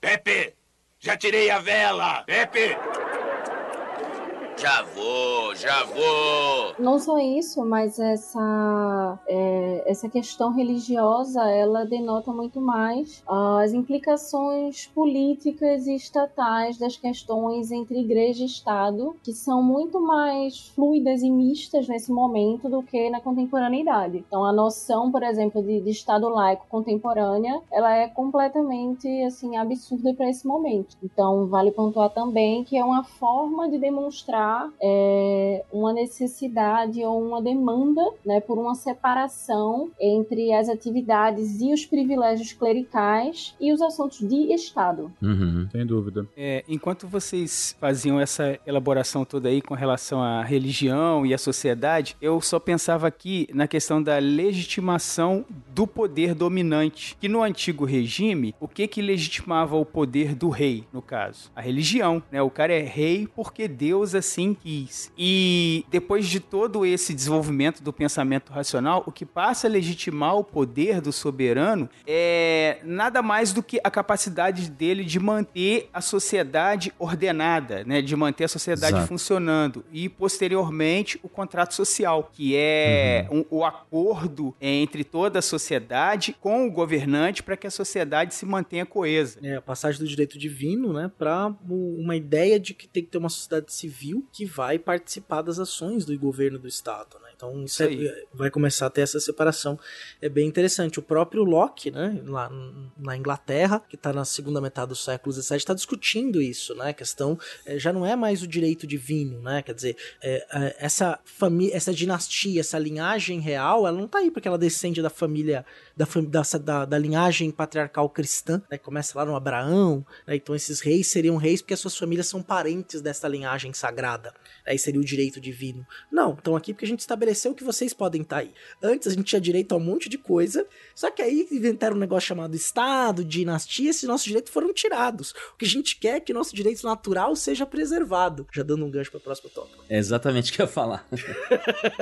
Speaker 10: Pepe, já tirei a vela. Pepe. Já vou, já vou.
Speaker 4: Não só isso, mas essa, é, essa questão religiosa, ela denota muito mais as implicações políticas e estatais das questões entre igreja e Estado, que são muito mais fluidas e mistas nesse momento do que na contemporaneidade. Então, a noção, por exemplo, de, de Estado laico contemporânea, ela é completamente assim absurda para esse momento. Então, vale pontuar também que é uma forma de demonstrar é, uma necessidade ou uma demanda né, por uma separação entre as atividades e os privilégios clericais e os assuntos de Estado.
Speaker 1: Uhum. Sem dúvida.
Speaker 5: É, enquanto vocês faziam essa elaboração toda aí com relação à religião e à sociedade, eu só pensava aqui na questão da legitimação do poder dominante. Que no antigo regime, o que que legitimava o poder do rei, no caso? A religião, né? O cara é rei porque Deus assim assim quis. E depois de todo esse desenvolvimento do pensamento racional, o que passa a legitimar o poder do soberano é nada mais do que a capacidade dele de manter a sociedade ordenada, né? de manter a sociedade Exato. funcionando. E posteriormente o contrato social, que é uhum. um, o acordo entre toda a sociedade com o governante para que a sociedade se mantenha coesa.
Speaker 2: É, a passagem do direito divino, né, para uma ideia de que tem que ter uma sociedade civil que vai participar das ações do governo do Estado, né? Então isso é, vai começar a ter essa separação. É bem interessante. O próprio Locke, né, lá na Inglaterra, que está na segunda metade do século XVII, está discutindo isso, né? A questão é, já não é mais o direito divino, né? Quer dizer, é essa família, essa dinastia, essa linhagem real, ela não está aí porque ela descende da família da, da, da, da linhagem patriarcal cristã, né? Começa lá no Abraão, né? Então esses reis seriam reis porque as suas famílias são parentes dessa linhagem sagrada. Aí seria o direito divino. Não, estão aqui porque a gente estabeleceu estabeleceu que vocês podem estar tá aí. Antes a gente tinha direito a um monte de coisa, só que aí inventaram um negócio chamado Estado, dinastia, esses nossos direitos foram tirados. O que a gente quer é que nosso direito natural seja preservado. Já dando um gancho para o próximo tópico.
Speaker 3: É exatamente o que eu ia falar.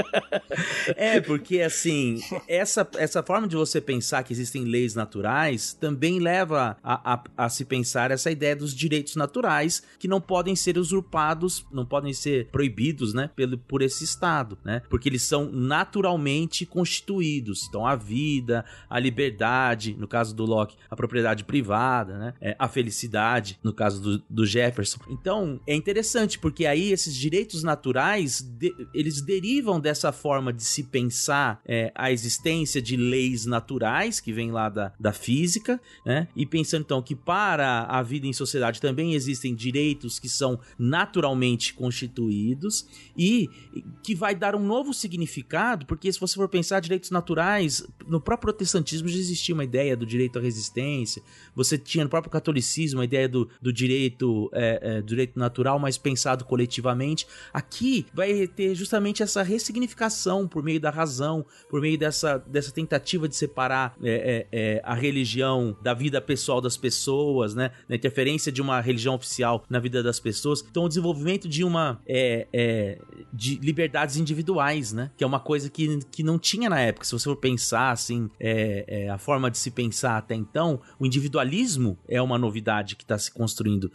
Speaker 3: é, porque assim, essa, essa forma de você pensar que existem leis naturais também leva a, a, a se pensar essa ideia dos direitos naturais que não podem ser usurpados, não podem ser proibidos, né, pelo, por esse Estado, né? Porque eles são naturalmente constituídos. Então, a vida, a liberdade, no caso do Locke, a propriedade privada, né? É, a felicidade, no caso do, do, Jefferson. Então, é interessante, porque aí esses direitos naturais, de, eles derivam dessa forma de se pensar é, a existência de leis naturais, que vem lá da, da física, né? E pensando, então, que para a vida em sociedade também existem direitos que são naturalmente constituídos e que vai dar um novo significado, porque se você for pensar, direitos naturais, no próprio protestantismo já existia uma ideia do direito à resistência. Você tinha no próprio catolicismo a ideia do, do direito, é, é, direito natural, mas pensado coletivamente. Aqui vai ter justamente essa ressignificação por meio da razão, por meio dessa, dessa tentativa de separar é, é, é a religião da vida pessoal das pessoas, né? Na interferência de uma religião oficial na vida das pessoas. Então, o desenvolvimento de uma é, é, de liberdades individuais, né? Que é uma coisa que, que não tinha na época. Se você for pensar assim, a forma de se pensar até então, o individualismo é uma novidade que está se construindo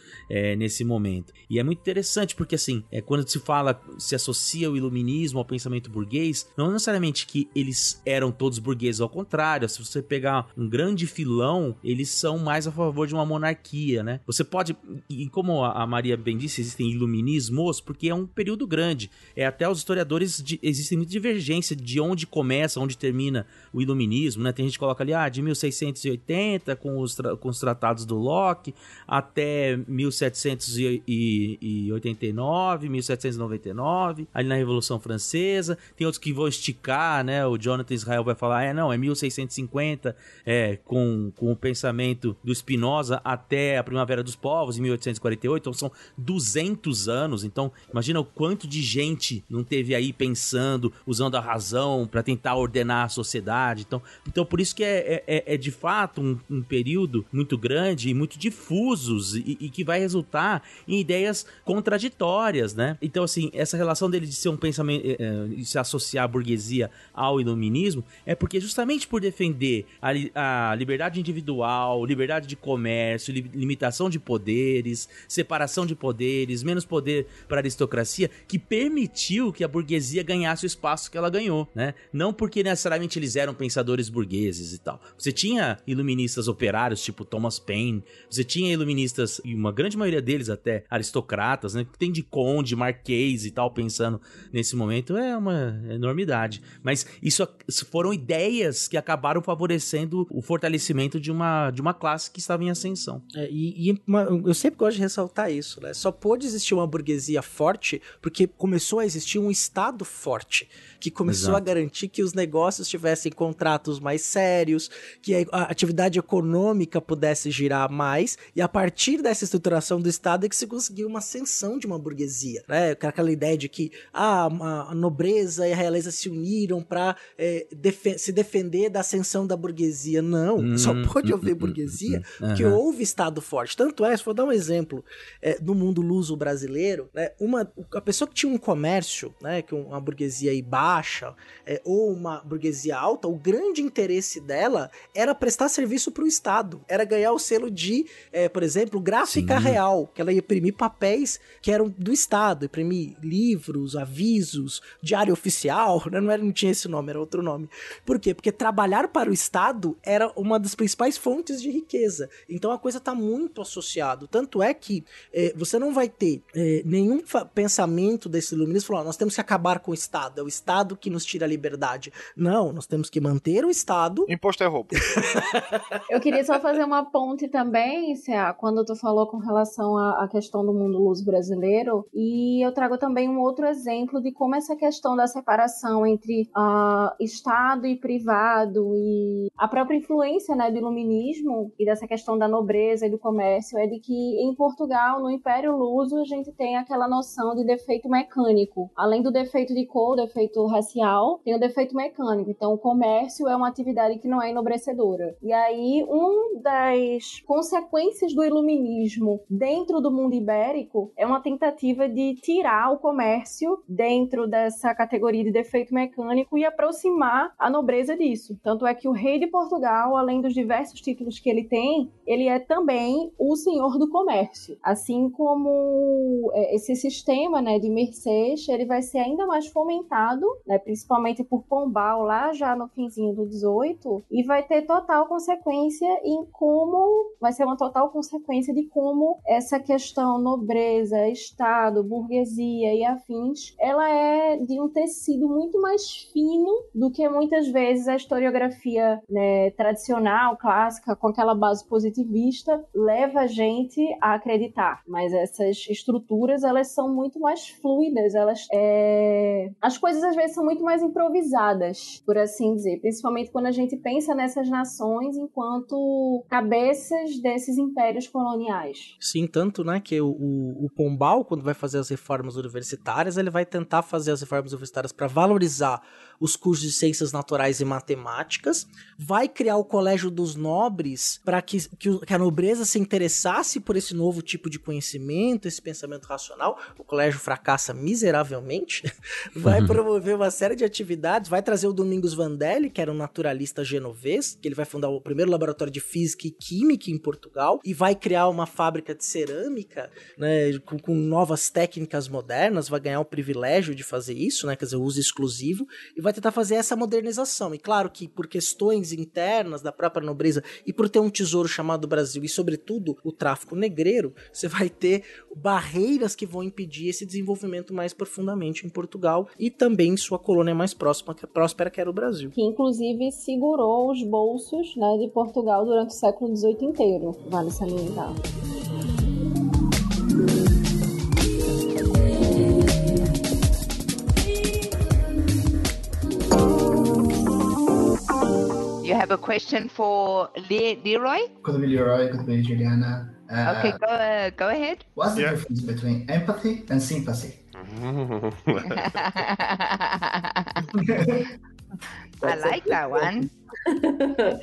Speaker 3: nesse momento. E é muito interessante porque assim, é, quando se fala, se associa o iluminismo ao pensamento burguês, não necessariamente que eles eram todos burgueses, ao contrário. Se você pegar um grande filão, eles são mais a favor de uma monarquia, né? Você pode, e como a Maria bem disse, existem iluminismos porque é um período grande. É até os historiadores de, existem muita divergência de onde começa, onde termina o iluminismo, né? Tem gente que coloca ali, ah, de 1680 com os, com os tratados do Locke até 1789, 1799, ali na Revolução Francesa. Tem outros que vão esticar, né? O Jonathan Israel vai falar, é, não, é 1650, é, com, com o pensamento do Spinoza até a Primavera dos Povos, em 1848. Então são 200 anos. Então, imagina o quanto de gente não teve aí pensando, usando a razão para tentar ordenar a sociedade. Então, então por isso que é, é, é de fato um, um, período muito grande e muito difusos e, e, que vai resultar em ideias contraditórias, né? Então, assim, essa relação dele de ser um pensamento, é, de se associar a burguesia ao iluminismo é porque justamente por defender a, a liberdade individual, liberdade de comércio, li, limitação de poderes, separação de poderes, menos poder para a aristocracia, que permitiu que a burguesia ganhasse o espaço que ela ganhou, né? Não porque necessariamente eles eram pensadores burgueses e tal. Você tinha iluministas operários, tipo Thomas Paine, você tinha iluministas, e uma grande maioria deles até aristocratas, né? Que tem de conde, marquês e tal, pensando nesse momento, é uma enormidade. Mas isso foram ideias que acabaram favorecendo o fortalecimento de uma, de uma classe que estava em ascensão.
Speaker 2: É, e, e uma, eu sempre gosto de ressaltar isso, né? Só pôde existir uma burguesia forte porque começou a existir um Estado forte que começou Exato. a garantir que os negócios tivessem contratos mais sérios, que a atividade econômica pudesse girar mais, e a partir dessa estruturação do Estado é que se conseguiu uma ascensão de uma burguesia, né? Aquela ideia de que ah, a nobreza e a realeza se uniram para é, defe se defender da ascensão da burguesia. Não, uhum, só pode haver uhum, burguesia uhum, porque houve Estado forte. Tanto é, se for dar um exemplo, é, no mundo luso brasileiro, né, uma, a pessoa que tinha um comércio, né, que uma burguesia aí baixa, baixa é, ou uma burguesia alta, o grande interesse dela era prestar serviço para o Estado, era ganhar o selo de, é, por exemplo, gráfica Sim. real, que ela ia imprimir papéis que eram do Estado, imprimir livros, avisos, diário oficial, né? não, era, não tinha esse nome, era outro nome. Por quê? Porque trabalhar para o Estado era uma das principais fontes de riqueza. Então a coisa está muito associado. Tanto é que é, você não vai ter é, nenhum pensamento desse iluminista falando, nós temos que acabar com o Estado, é o Estado que nos tira a liberdade. Não, nós temos que manter o Estado.
Speaker 7: Imposto é roubo.
Speaker 4: Eu queria só fazer uma ponte também, Cea, quando tu falou com relação à, questão do mundo luz brasileiro, e eu trago também um outro exemplo de como essa questão da separação entre uh, Estado e privado e a própria influência né, do iluminismo e dessa questão da nobreza e do comércio é de que em Portugal, no Império Luso, a gente tem aquela noção de defeito mecânico. Além do defeito de cor, defeito racial tem o defeito mecânico. Então, o comércio é uma atividade que não é enobrecedora. E aí, uma das consequências do iluminismo dentro do mundo ibérico é uma tentativa de tirar o comércio dentro dessa categoria de defeito mecânico e aproximar a nobreza disso. Tanto é que o rei de Portugal, além dos diversos títulos que ele tem, ele é também o senhor do comércio. Assim como é, esse sistema né, de mercês, ele vai ser ainda mais fomentado né, principalmente por Pombal lá já no finzinho do 18, e vai ter total consequência em como vai ser uma total consequência de como essa questão nobreza, estado, burguesia e afins, ela é de um tecido muito mais fino do que muitas vezes a historiografia né, tradicional, clássica, com aquela base positivista, leva a gente a acreditar. Mas essas estruturas elas são muito mais fluidas, elas é... as coisas às vezes são muito mais improvisadas. por assim dizer, principalmente quando a gente pensa nessas nações enquanto cabeças desses impérios coloniais.
Speaker 2: Sim, tanto, né, que o, o, o Pombal, quando vai fazer as reformas universitárias, ele vai tentar fazer as reformas universitárias para valorizar os cursos de ciências naturais e matemáticas, vai criar o Colégio dos Nobres para que, que, que, a nobreza se interessasse por esse novo tipo de conhecimento, esse pensamento racional. O colégio fracassa miseravelmente, vai promover uma série de atividades, vai trazer o Domingos Vandelli, que era um naturalista genovês, que ele vai fundar o primeiro laboratório de física e química em Portugal, e vai criar uma fábrica de cerâmica, né, com, com novas técnicas modernas, vai ganhar o privilégio de fazer isso, né, quer dizer, uso exclusivo, e vai vai tentar fazer essa modernização. E claro que por questões internas da própria nobreza e por ter um tesouro chamado Brasil e, sobretudo, o tráfico negreiro, você vai ter barreiras que vão impedir esse desenvolvimento mais profundamente em Portugal e também sua colônia mais próxima, que é próspera, que era o Brasil.
Speaker 4: Que inclusive segurou os bolsos né, de Portugal durante o século XVIII inteiro, vale salientar.
Speaker 11: You have a question for Le- Leroy?
Speaker 12: Could be Leroy, could be Juliana. Uh,
Speaker 11: okay, go uh, go ahead.
Speaker 12: What's the difference between empathy and sympathy?
Speaker 11: I like that one.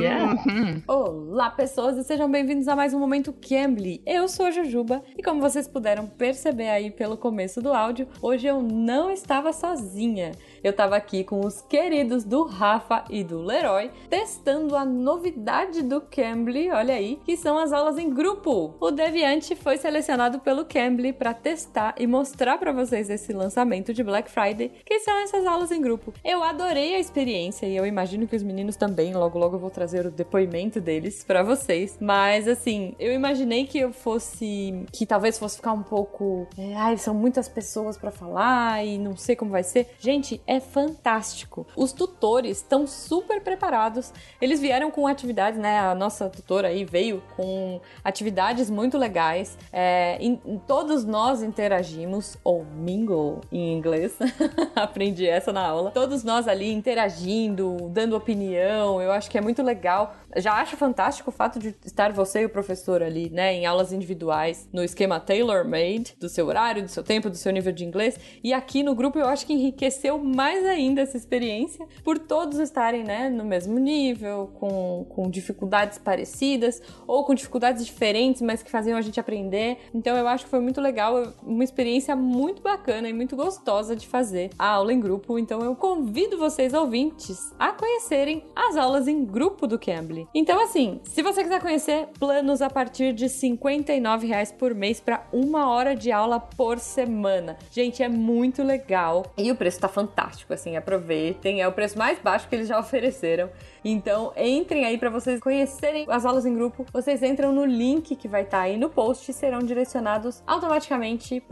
Speaker 4: Yeah.
Speaker 11: Mhm.
Speaker 13: Olá, pessoas, e sejam bem-vindos a mais um Momento Cambly. Eu sou a Jujuba, e como vocês puderam perceber aí pelo começo do áudio, hoje eu não estava sozinha. Eu tava aqui com os queridos do Rafa e do Leroy, testando a novidade do Cambly, olha aí, que são as aulas em grupo. O Deviante foi selecionado pelo Cambly para testar e mostrar para vocês esse lançamento de Black Friday, que são essas aulas em grupo. Eu adorei a experiência e eu imagino que os meninos também, logo logo eu vou trazer o depoimento deles para vocês. Mas assim, eu imaginei que eu fosse que talvez fosse ficar um pouco, é, ai, são muitas pessoas para falar e não sei como vai ser. Gente, fantástico. Os tutores estão super preparados. Eles vieram com atividades, né? A nossa tutora aí veio com atividades muito legais. É, em- em- todos nós interagimos, ou mingle em inglês. Aprendi essa na aula. Todos nós ali interagindo, dando opinião. Eu acho que é muito legal. Já acho fantástico o fato de estar você e o professor ali, né, em aulas individuais, no esquema tailor-made, do seu horário, do seu tempo, do seu nível de inglês. E aqui no grupo eu acho que enriqueceu mais ainda essa experiência, por todos estarem, né, no mesmo nível, com, com dificuldades parecidas, ou com dificuldades diferentes, mas que faziam a gente aprender. Então eu acho que foi muito legal, uma experiência muito bacana e muito gostosa de fazer a aula em grupo. Então eu convido vocês, ouvintes, a conhecerem as aulas em grupo do Cambly. Então, assim, se você quiser conhecer planos a partir de 59 reais por mês para uma hora de aula por semana. Gente, é muito legal. E o preço tá fantástico, assim, aproveitem. É o preço mais baixo que eles já ofereceram. Então, entrem aí para vocês conhecerem as aulas em grupo. Vocês entram no link que vai estar aí no post e serão direcionados automaticamente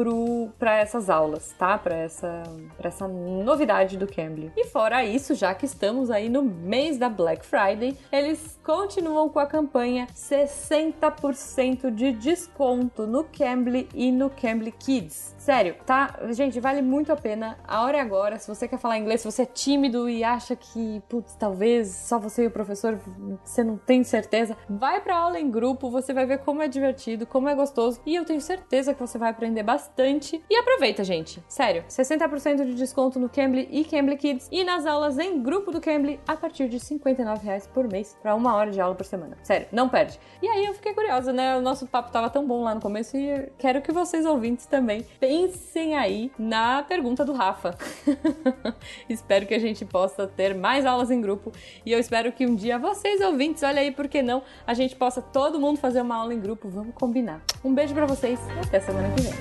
Speaker 13: para essas aulas, tá? Para essa, essa novidade do Cambly. E fora isso, já que estamos aí no mês da Black Friday, eles continuam com a campanha 60% de desconto no Cambly e no Cambly Kids. Sério, tá? Gente, vale muito a pena. A hora é agora. Se você quer falar inglês, se você é tímido e acha que, putz, talvez só você e o professor, você não tem certeza, vai pra aula em grupo, você vai ver como é divertido, como é gostoso. E eu tenho certeza que você vai aprender bastante. E aproveita, gente. Sério, 60% de desconto no Cambly e Cambly Kids e nas aulas em grupo do Cambly a partir de 59 reais por mês pra uma hora de aula por semana. Sério, não perde. E aí eu fiquei curiosa, né? O nosso papo tava tão bom lá no começo e quero que vocês ouvintes também pensem aí na pergunta do Rafa. espero que a gente possa ter mais aulas em grupo e eu espero que um dia vocês ouvintes, olha aí, por que não, a gente possa todo mundo fazer uma aula em grupo. Vamos combinar. Um beijo pra vocês e até semana que vem.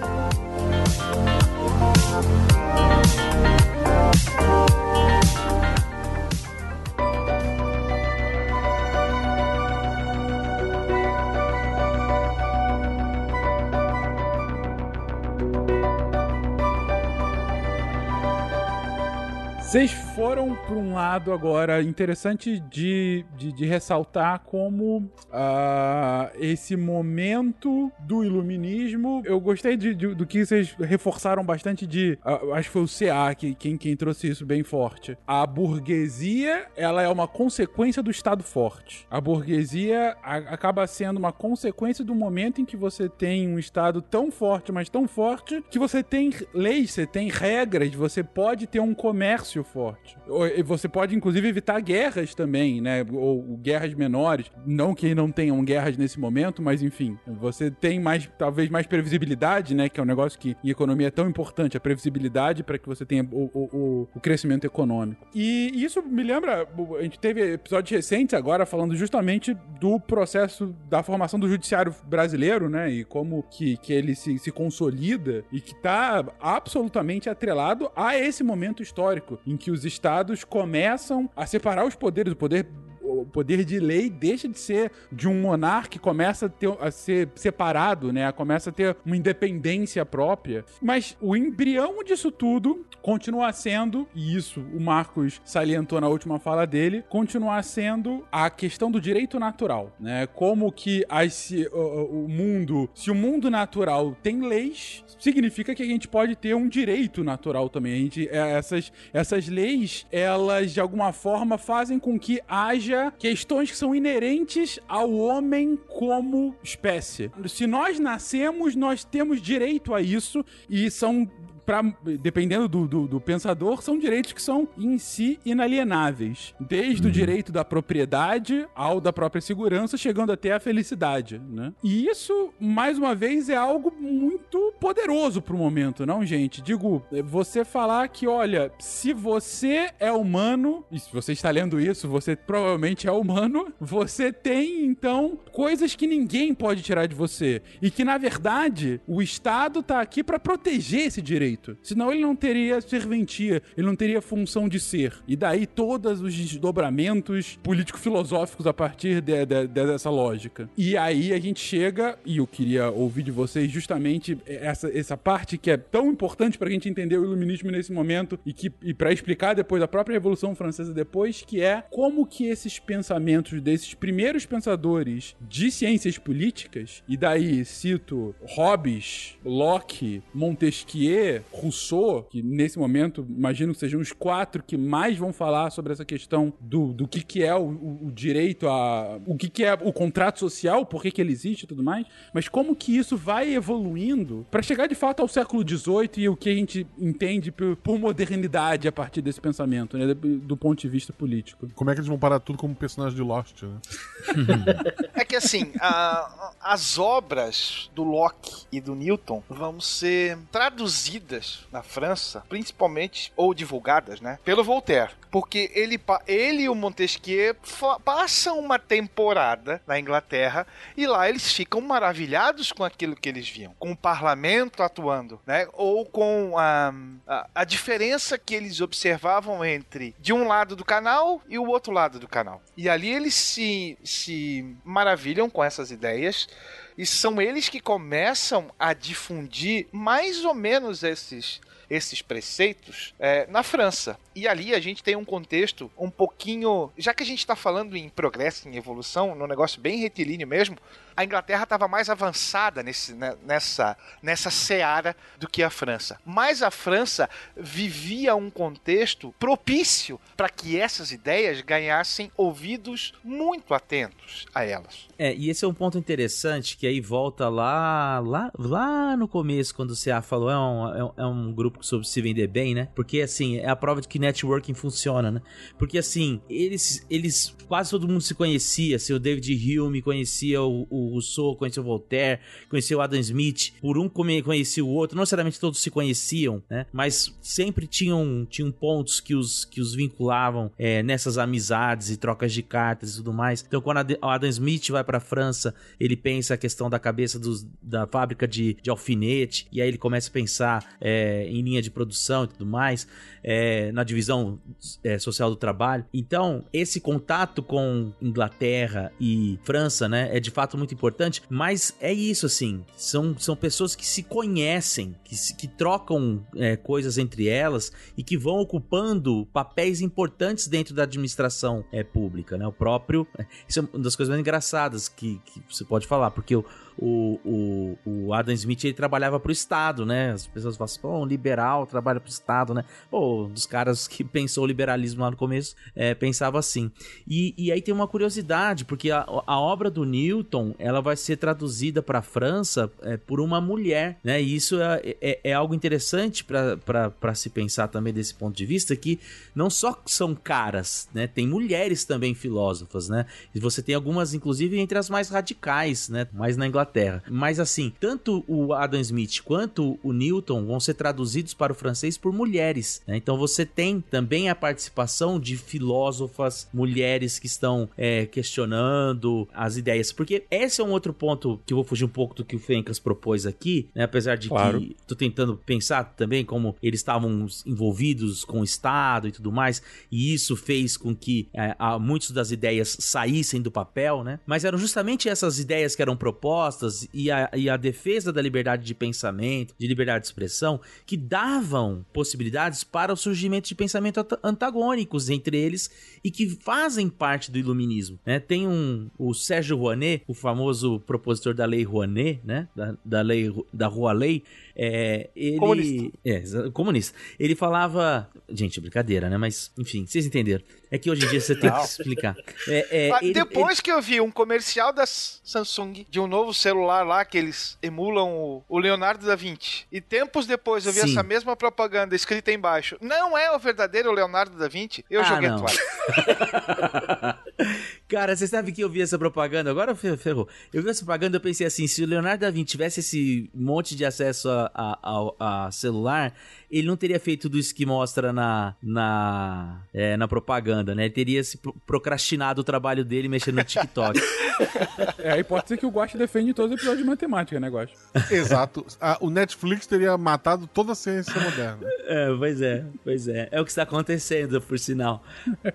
Speaker 1: Vocês foram por um lado agora interessante de, de, de ressaltar como ah, esse momento do iluminismo, eu gostei de, de- do que vocês reforçaram bastante de, ah, acho que foi o CA que, quem, quem trouxe isso bem forte. A burguesia, ela é uma consequência do Estado forte. A burguesia a- acaba sendo uma consequência do momento em que você tem um Estado tão forte, mas tão forte, que você tem leis, você tem regras, você pode ter um comércio forte. E Você pode, inclusive, evitar guerras também, né? Ou, guerras menores. Não que não tenham guerras nesse momento, mas enfim, você tem mais, talvez, mais previsibilidade, né? Que é um negócio que em economia é tão importante, a previsibilidade para que você tenha o, o- o- crescimento econômico. E isso me lembra, a gente teve episódios recentes agora falando justamente do processo da formação do judiciário brasileiro, né? E como que, que ele se, se consolida e que tá absolutamente atrelado a esse momento histórico em que os estados começam a separar os poderes, o poder o poder de lei deixa de ser de um monarca começa a, ter- a ser separado, né? Começa a ter uma independência própria. Mas o embrião disso tudo continua sendo, e isso o Marcos salientou na última fala dele, continua sendo a questão do direito natural, né? Como que as, o- o mundo, se o mundo natural tem leis, significa que a gente pode ter um direito natural também. A gente, é, essas, essas leis, elas de alguma forma fazem com que haja questões que são inerentes ao homem como espécie. Se nós nascemos, nós temos direito a isso e são pra, dependendo do, do, do pensador, são direitos que são em si inalienáveis. Desde o direito da propriedade ao da própria segurança, chegando até a felicidade, né? E isso, mais uma vez, é algo muito poderoso pro momento, não, gente? Digo, é você falar que, olha, se você é humano, e se você está lendo isso, você provavelmente é humano, você tem, então, coisas que ninguém pode tirar de você. E que, na verdade, o Estado tá aqui para proteger esse direito. Senão ele não teria serventia, ele não teria função de ser. E daí todos os desdobramentos político-filosóficos a partir de- de- de- dessa lógica. E aí a gente chega, e eu queria ouvir de vocês justamente essa, essa parte que é tão importante pra gente entender o iluminismo nesse momento e que e para explicar depois a própria Revolução Francesa depois, que é como que esses pensamentos desses primeiros pensadores de ciências políticas, e daí cito Hobbes, Locke, Montesquieu, Rousseau, que nesse momento imagino que sejam os quatro que mais vão falar sobre essa questão do, do que, que é o, o- direito a. o que, que é o contrato social, por que, que ele existe e tudo mais, mas como que isso vai evoluindo para chegar de fato ao século XVIII e o que a gente entende por, por modernidade a partir desse pensamento, né, do, do ponto de vista político.
Speaker 6: Como é que eles vão parar tudo como personagem de Lost, né?
Speaker 7: É que assim, a- as obras do Locke e do Newton vão ser traduzidas na França, principalmente, ou divulgadas, né? Pelo Voltaire. Porque ele, ele e o Montesquieu passam uma temporada na Inglaterra e lá eles ficam maravilhados com aquilo que eles viam. Com o parlamento atuando, né? Ou com a, a, a diferença que eles observavam entre de um lado do canal e o outro lado do canal. E ali eles se, se maravilham com essas ideias. E são eles que começam a difundir mais ou menos esses, esses preceitos é, na França. E ali a gente tem um contexto um pouquinho. Já que a gente está falando em progresso, em evolução, num negócio bem retilíneo mesmo, a Inglaterra estava mais avançada nesse, né, nessa, nessa seara do que a França. Mas a França vivia um contexto propício para que essas ideias ganhassem ouvidos muito atentos a elas.
Speaker 3: É, e esse é um ponto interessante que aí volta lá, lá, lá no começo, quando o CA falou, é um, é um, é um grupo soube se vender bem, né? Porque assim, é a prova de que networking funciona, né? Porque assim, eles, eles quase todo mundo se conhecia, assim, o David Hume conhecia o, o Rousseau, conhecia o Voltaire, conhecia o Adam Smith, por um conhecia o outro, não necessariamente todos se conheciam, né? Mas sempre tinham, tinham pontos que os, que os vinculavam é, nessas amizades e trocas de cartas e tudo mais. Então, quando o Adam Smith vai pra França, ele pensa a questão da cabeça dos, da fábrica de, de alfinete, e aí ele começa a pensar é, em linha de produção e tudo mais, é, na divisão é, social do trabalho. Então, esse contato com Inglaterra e França, né, é de fato muito importante, mas é isso, assim, são, são pessoas que se conhecem, que, se, que trocam é, coisas entre elas e que vão ocupando papéis importantes dentro da administração é, pública, né, o próprio, isso é uma das coisas mais engraçadas que, que você pode falar, porque o, o, o, o Adam Smith ele trabalhava pro Estado, né? As pessoas falam assim, pô, um liberal trabalha pro Estado, né? Pô, um dos caras que pensou o liberalismo lá no começo é, pensava assim. E, e aí tem uma curiosidade, porque a, a obra do Newton ela vai ser traduzida para a França é, por uma mulher, né? E isso é, é, é algo interessante para se pensar também desse ponto de vista, que não só são caras, né? Tem mulheres também filósofas, né? E você tem algumas, inclusive, entre as mais radicais, né? Mais na Inglaterra Inglaterra. Mas assim, tanto o Adam Smith quanto o Newton vão ser traduzidos para o francês por mulheres. Né? Então você tem também a participação de filósofas, mulheres que estão é, questionando as ideias. Porque esse é um outro ponto que eu vou fugir um pouco do que o Fencas propôs aqui, né? apesar de claro. que tô tentando pensar também como eles estavam envolvidos com o Estado e tudo mais, e isso fez com que é, muitas das ideias saíssem do papel, né? Mas eram justamente essas ideias que eram propostas propostas e a, e a defesa da liberdade de pensamento, de liberdade de expressão, que davam possibilidades para o surgimento de pensamentos antagônicos entre eles e que fazem parte do iluminismo. Né? Tem um, o Sérgio Rouanet, o famoso propositor da lei Rouanet, né? da, da lei da Rua Lei, é, ele, comunista. É, comunista. Ele falava. Gente, brincadeira, né? Mas, enfim, vocês entenderam. É que hoje em dia você tem que explicar. É,
Speaker 7: é, ele, depois ele... que eu vi um comercial da Samsung de um novo celular lá que eles emulam o, o Leonardo da Vinci. E tempos depois eu vi Sim. essa mesma propaganda escrita embaixo. Não é o verdadeiro Leonardo da Vinci? Eu ah, joguei não. a toalha.
Speaker 3: Cara, você sabe que eu vi essa propaganda? Agora ferrou. Eu vi essa propaganda e pensei assim: se o Leonardo da Vinci tivesse esse monte de acesso a, a, a, a celular, ele não teria feito tudo isso que mostra na, na, é, na propaganda, né? Ele teria se procrastinado o trabalho dele mexendo no TikTok.
Speaker 1: é, aí pode ser que o Guache defende todos os episódios de matemática, né, Guache?
Speaker 6: Exato. o Netflix teria matado toda a ciência moderna.
Speaker 3: É, pois é, pois é. É o que está acontecendo, por sinal.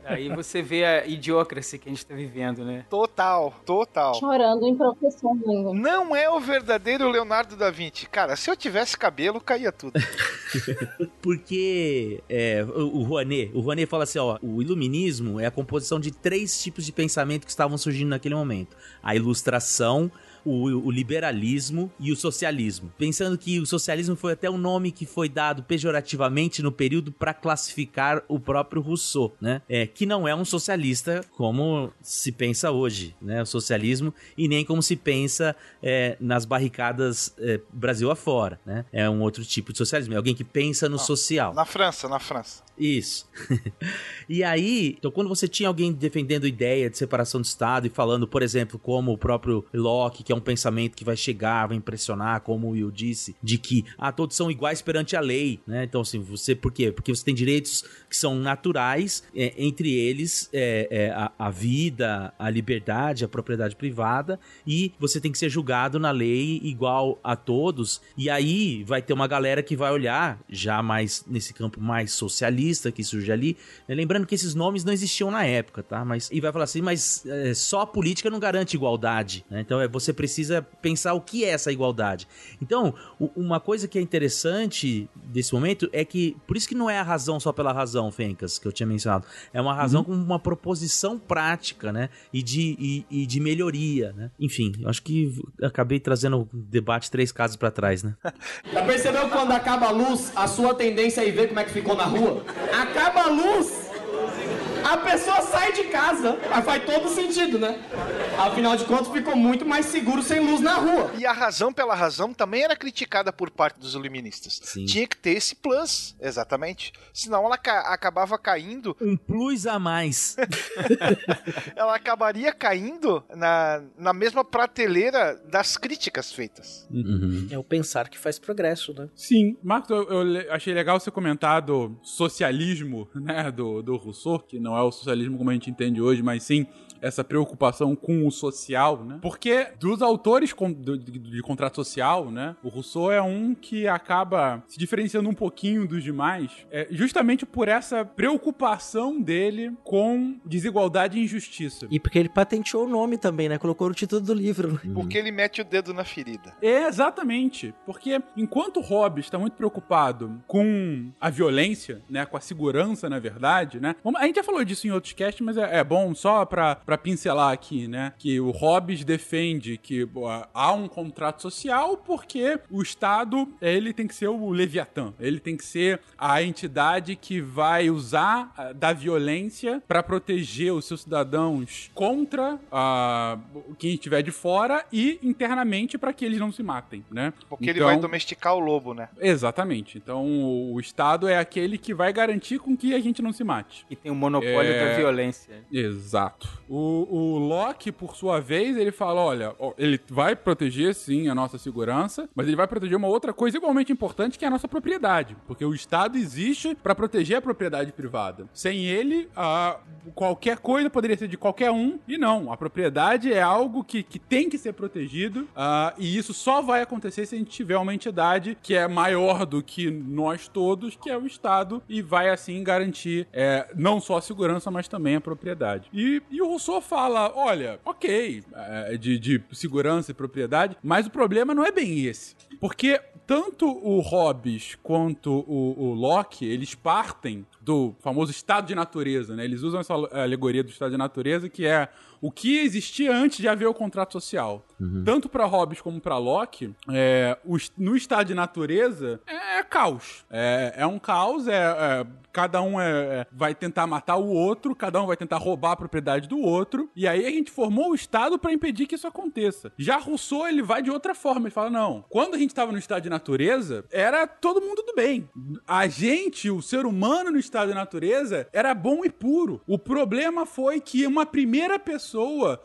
Speaker 5: Aí você vê a idiocracia que a gente está vivendo, né?
Speaker 7: Total, total.
Speaker 4: Chorando em professor ainda.
Speaker 7: Não é o verdadeiro Leonardo da Vinci. Cara, se eu tivesse cabelo, caía tudo.
Speaker 3: Porque é, o, o Rouanet, o Rouanet fala assim, ó, o iluminismo é a composição de três tipos de pensamento que estavam surgindo naquele momento. A ilustração, o, o, liberalismo e o socialismo. Pensando que o socialismo foi até um nome que foi dado pejorativamente no período para classificar o próprio Rousseau, né? É, que não é um socialista como se pensa hoje, né? O socialismo e nem como se pensa é, nas barricadas é, Brasil afora, né? É um outro tipo de socialismo, é alguém que pensa no não, social.
Speaker 7: Na França, na França.
Speaker 3: Isso. e aí, então quando você tinha alguém defendendo ideia de separação do Estado e falando, por exemplo, como o próprio Locke, que é um pensamento que vai chegar, vai impressionar, como o Will disse, de que ah, todos são iguais perante a lei, né? Então, assim, você, por quê? Porque você tem direitos que são naturais, é, entre eles é, é, a, a, vida, a liberdade, a propriedade privada, e você tem que ser julgado na lei igual a todos, e aí vai ter uma galera que vai olhar, já mais nesse campo mais socialista, que surge ali. Né? Lembrando que esses nomes não existiam na época, tá? Mas e vai falar assim, mas é, só a política não garante igualdade. Né? Então é, você precisa pensar o que é essa igualdade. Então, uma coisa que é interessante desse momento é que, por isso que não é a razão só pela razão, Fencas, que eu tinha mencionado. É uma razão uhum. com uma proposição prática, né? E de, e, e de melhoria, né? Enfim, eu acho que acabei trazendo o debate três casos para trás, né?
Speaker 9: Já percebeu quando acaba a luz, a sua tendência é ir ver como é que ficou na rua? acaba a luz a pessoa sai de casa. Mas faz todo sentido, né? Afinal de contas, ficou muito mais seguro sem luz na rua.
Speaker 7: E a razão pela razão também era criticada por parte dos iluministas. Sim. Tinha que ter esse plus, exatamente. Senão ela ca acabava caindo.
Speaker 3: Um plus a mais.
Speaker 7: ela acabaria caindo na, na mesma prateleira das críticas feitas.
Speaker 2: Uhum. É o pensar que faz progresso, né?
Speaker 1: Sim. Marcos, eu, eu achei legal você comentar do socialismo, né, do, do Rousseau, que não é o socialismo como a gente entende hoje, mas sim essa preocupação com o social, né? Porque dos autores com, de, de, contrato social, né? O Rousseau é um que acaba se diferenciando um pouquinho dos demais, é, justamente por essa preocupação dele com desigualdade e injustiça.
Speaker 2: E porque ele patenteou o nome também, né? Colocou no título do livro.
Speaker 7: Porque ele mete o dedo na ferida.
Speaker 1: É, exatamente. Porque enquanto Hobbes está muito preocupado com a violência, né? Com a segurança, na verdade, né? A gente já falou disso em outros casts, mas é, é bom só pra, pra pincelar aqui, né? Que o Hobbes defende que há um contrato social porque o Estado, ele tem que ser o Leviatã. Ele tem que ser a entidade que vai usar da violência para proteger os seus cidadãos contra uh, quem estiver de fora e internamente para que eles não se matem, né?
Speaker 7: Porque então, ele vai domesticar o lobo, né?
Speaker 1: Exatamente. Então o Estado é aquele que vai garantir com que a gente não se mate.
Speaker 5: E tem o monopólio é... da violência.
Speaker 1: Exato. O, o, Loki, por sua vez, ele fala: olha, ele vai proteger sim a nossa segurança, mas ele vai proteger uma outra coisa igualmente importante que é a nossa propriedade. Porque o Estado existe para proteger a propriedade privada. Sem ele, a, qualquer coisa poderia ser de qualquer um, e não. A propriedade é algo que, que tem que ser protegido, uh, e isso só vai acontecer se a gente tiver uma entidade que é maior do que nós todos, que é o Estado, e vai assim garantir é, não só a segurança, mas também a propriedade. E, e o Rousseau fala: olha, ok, é, de, de segurança e propriedade, mas o problema não é bem esse. Porque tanto o Hobbes quanto o, o Locke, eles partem do famoso estado de natureza, né? Eles usam essa alegoria do estado de natureza, que é o que existia antes de haver o contrato social. Uhum. Tanto para Hobbes como para Locke, é, no estado de natureza é, é caos. É, é, um caos, é, é cada um é, é, vai tentar matar o outro, cada um vai tentar roubar a propriedade do outro, e aí a gente formou o Estado para impedir que isso aconteça. Já Rousseau, ele vai de outra forma, ele fala, não, quando a gente estava no estado de natureza, era todo mundo do bem. A gente, o ser humano no estado de natureza, era bom e puro. O problema foi que uma primeira pessoa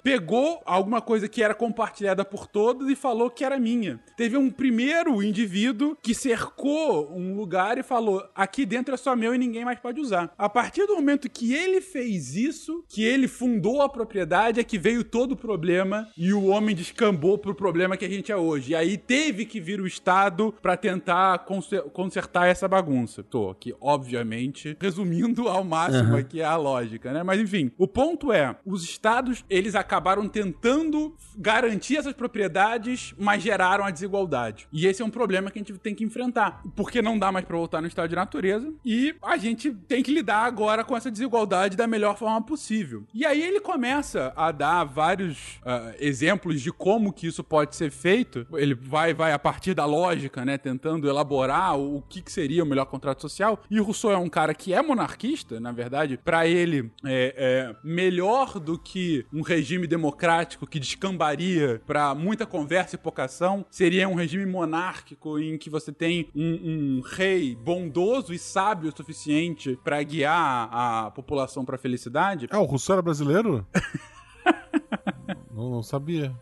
Speaker 1: pegou alguma coisa que era compartilhada por todos e falou que era minha. Teve um primeiro indivíduo que cercou um lugar e falou, aqui dentro é só meu e ninguém ninguém mais pode usar. A partir do momento que ele fez isso, que ele fundou a propriedade, é que veio todo o problema e o homem descambou pro problema que a gente é hoje. E aí teve que vir o Estado para tentar consertar essa bagunça. Tô aqui, obviamente, resumindo ao máximo uhum. aqui a lógica, né? Mas enfim, o ponto é, os estados, eles acabaram tentando garantir essas propriedades, mas geraram a desigualdade. E esse é um problema que a gente tem que enfrentar, porque não dá mais para voltar no estado de natureza e a gente tem que lidar agora com essa desigualdade da melhor forma possível. E aí ele começa a dar vários uh, exemplos de como que isso pode ser feito. Ele vai, vai a partir da lógica, né, tentando elaborar o, que, que, seria o melhor contrato social. E Rousseau é um cara que é monarquista, na verdade. Para ele, é, é, melhor do que um regime democrático que descambaria para muita conversa e pouca ação, seria um regime monárquico em que você tem um, um rei bondoso e sábio o suficiente suficiente para guiar a população para felicidade.
Speaker 6: Ah, o Rousseau era brasileiro? não, não sabia.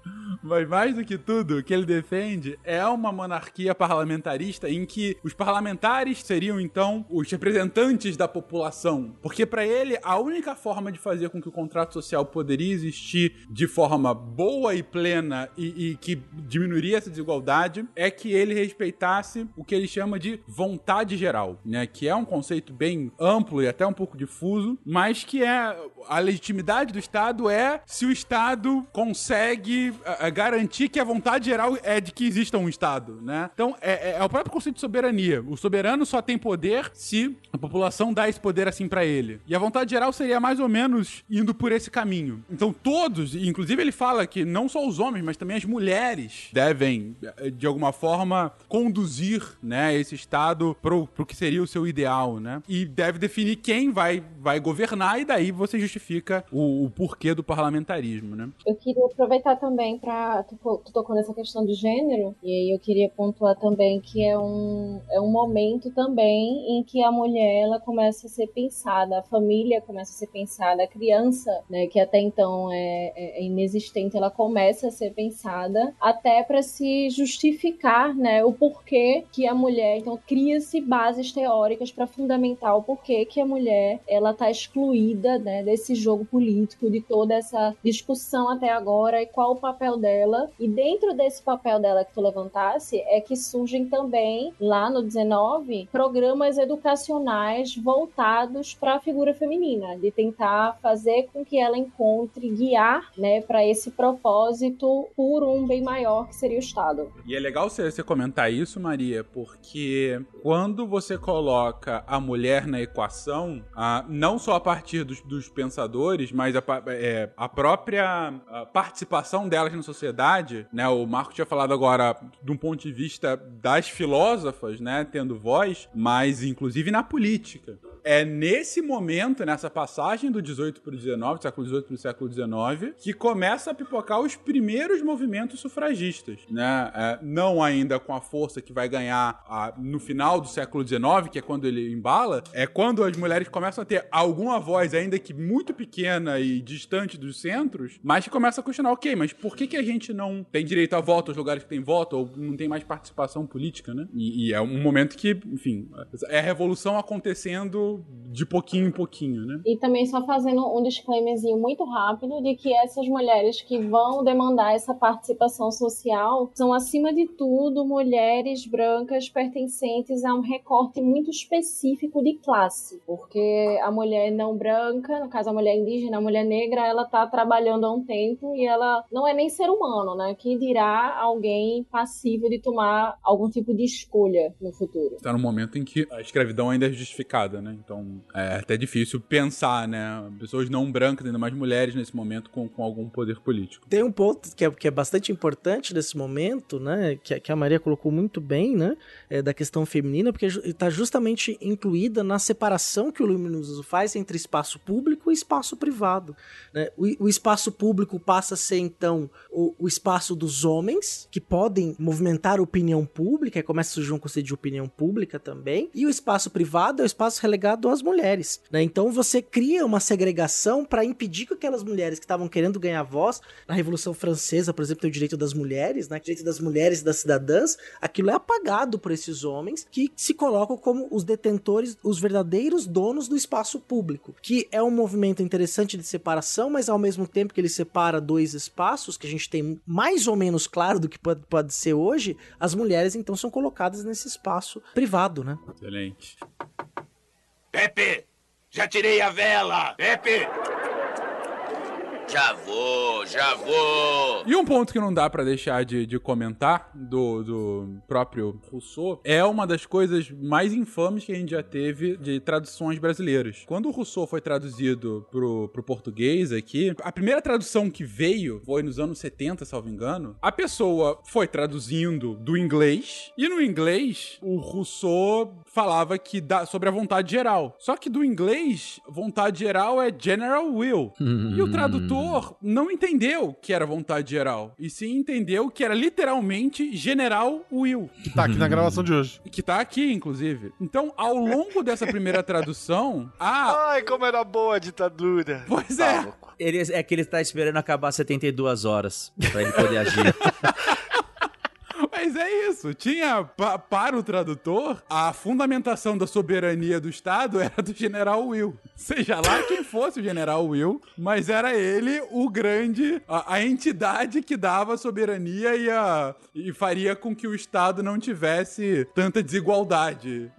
Speaker 1: Mas mais do que tudo, o que ele defende é uma monarquia parlamentarista em que os parlamentares seriam então os representantes da população. Porque para ele, a única forma de fazer com que o contrato social poderia existir de forma boa e plena e, e que diminuiria essa desigualdade é que ele respeitasse o que ele chama de vontade geral, né? Que é um conceito bem amplo e até um pouco difuso, mas que é a legitimidade do Estado é se o Estado consegue uh, garantir que a vontade geral é de que exista um Estado, né? Então, é, é, é, o próprio conceito de soberania. O soberano só tem poder se a população dá esse poder assim para ele. E a vontade geral seria mais ou menos indo por esse caminho. Então, todos, inclusive ele fala que não só os homens, mas também as mulheres devem, de alguma forma, conduzir, né, esse Estado pro, pro que seria o seu ideal, né? E deve definir quem vai, vai governar e daí você justifica o, o porquê do parlamentarismo, né?
Speaker 4: Eu queria aproveitar também para Tu, tu tocou nessa questão de gênero, e aí eu queria pontuar também que é um, é um momento também em que a mulher ela começa a ser pensada, a família começa a ser pensada, a criança, né, que até então é, é, é inexistente, ela começa a ser pensada até para se justificar, né, o porquê que a mulher, então cria-se bases teóricas para fundamentar o porquê que a mulher ela tá excluída, né, desse jogo político, de toda essa discussão até agora e qual o papel dela. E dentro desse papel dela que tu levantasse é que surgem também lá no 19 programas educacionais voltados para a figura feminina, de tentar fazer com que ela encontre guiar, né, para esse propósito por um bem maior que seria o Estado.
Speaker 1: E é legal você, comentar isso, Maria, porque quando você coloca a mulher na equação, a, não só a partir dos, dos pensadores, mas a, é, a própria a participação delas na sociedade, né? O Marco tinha falado agora de um ponto de vista das filósofas, né, tendo voz, mas inclusive na política é nesse momento, nessa passagem do 18 para o 19, século 18 para o século 19, que começa a pipocar os primeiros movimentos sufragistas, né? É, não ainda com a força que vai ganhar a, no final do século 19, que é quando ele embala, é quando as mulheres começam a ter alguma voz, ainda que muito pequena e distante dos centros, mas que começa a questionar, ok, mas por que, que a gente não tem direito a voto aos lugares que tem voto, ou não tem mais participação política, né? E, e é um momento que, enfim, é a revolução acontecendo de pouquinho em pouquinho, né?
Speaker 4: E também só fazendo um disclaimerzinho muito rápido de que essas mulheres que vão demandar essa participação social são, acima de tudo, mulheres brancas pertencentes a um recorte muito específico de classe. Porque a mulher não branca, no caso a mulher indígena, a mulher negra, ela tá trabalhando há um tempo e ela não é nem ser humano, né? Que dirá alguém passivo de tomar algum tipo de escolha no futuro.
Speaker 1: Está no momento em que a escravidão ainda é justificada, né? Então é até difícil pensar, né? Pessoas não brancas, ainda mais mulheres nesse momento, com, com algum poder político.
Speaker 2: Tem um ponto que é, que é bastante importante nesse momento, né? Que, que a Maria colocou muito bem, né? É, da questão feminina, porque está justamente incluída na separação que o Luminuso faz entre espaço público e espaço privado. Né? O, o espaço público passa a ser, então, o, o espaço dos homens, que podem movimentar opinião pública, e começa a surgir um conceito de opinião pública também, e o espaço privado é o espaço relegado ligado às mulheres, né? Então você cria uma segregação para impedir que aquelas mulheres que estavam querendo ganhar voz na Revolução Francesa, por exemplo, tem o direito das mulheres, né? O direito das mulheres e das cidadãs, aquilo é apagado por esses homens que se colocam como os detentores, os verdadeiros donos do espaço público, que é um movimento interessante de separação, mas ao mesmo tempo que ele separa dois espaços que a gente tem mais ou menos claro do que pode, pode ser hoje, as mulheres então são colocadas nesse espaço privado, né?
Speaker 1: Excelente.
Speaker 10: Pepe, já tirei a vela. Pepe! Já vou, já vou.
Speaker 1: E um ponto que não dá para deixar de, de comentar do, do próprio Rousseau é uma das coisas mais infames que a gente já teve de traduções brasileiras. Quando o Rousseau foi traduzido pro, pro português aqui, a primeira tradução que veio foi nos anos 70, salvo engano. A pessoa foi traduzindo do inglês e no inglês o Rousseau falava que dá sobre a vontade geral. Só que do inglês, vontade geral é general will. e o tradutor não entendeu que era vontade geral, e sim entendeu que era literalmente General Will.
Speaker 6: Que tá aqui na gravação de hoje.
Speaker 1: Que tá aqui, inclusive. Então, ao longo dessa primeira tradução, a...
Speaker 7: Ai, como era boa a ditadura.
Speaker 1: Pois é.
Speaker 3: Ele, é que ele tá esperando acabar 72 horas pra ele poder agir.
Speaker 1: Mas é isso. Tinha, pa, para o tradutor, a fundamentação da soberania do Estado era do General Will. Seja lá quem fosse o General Will, mas era ele o grande, a, a entidade que dava soberania e, a, e faria com que o Estado não tivesse tanta desigualdade.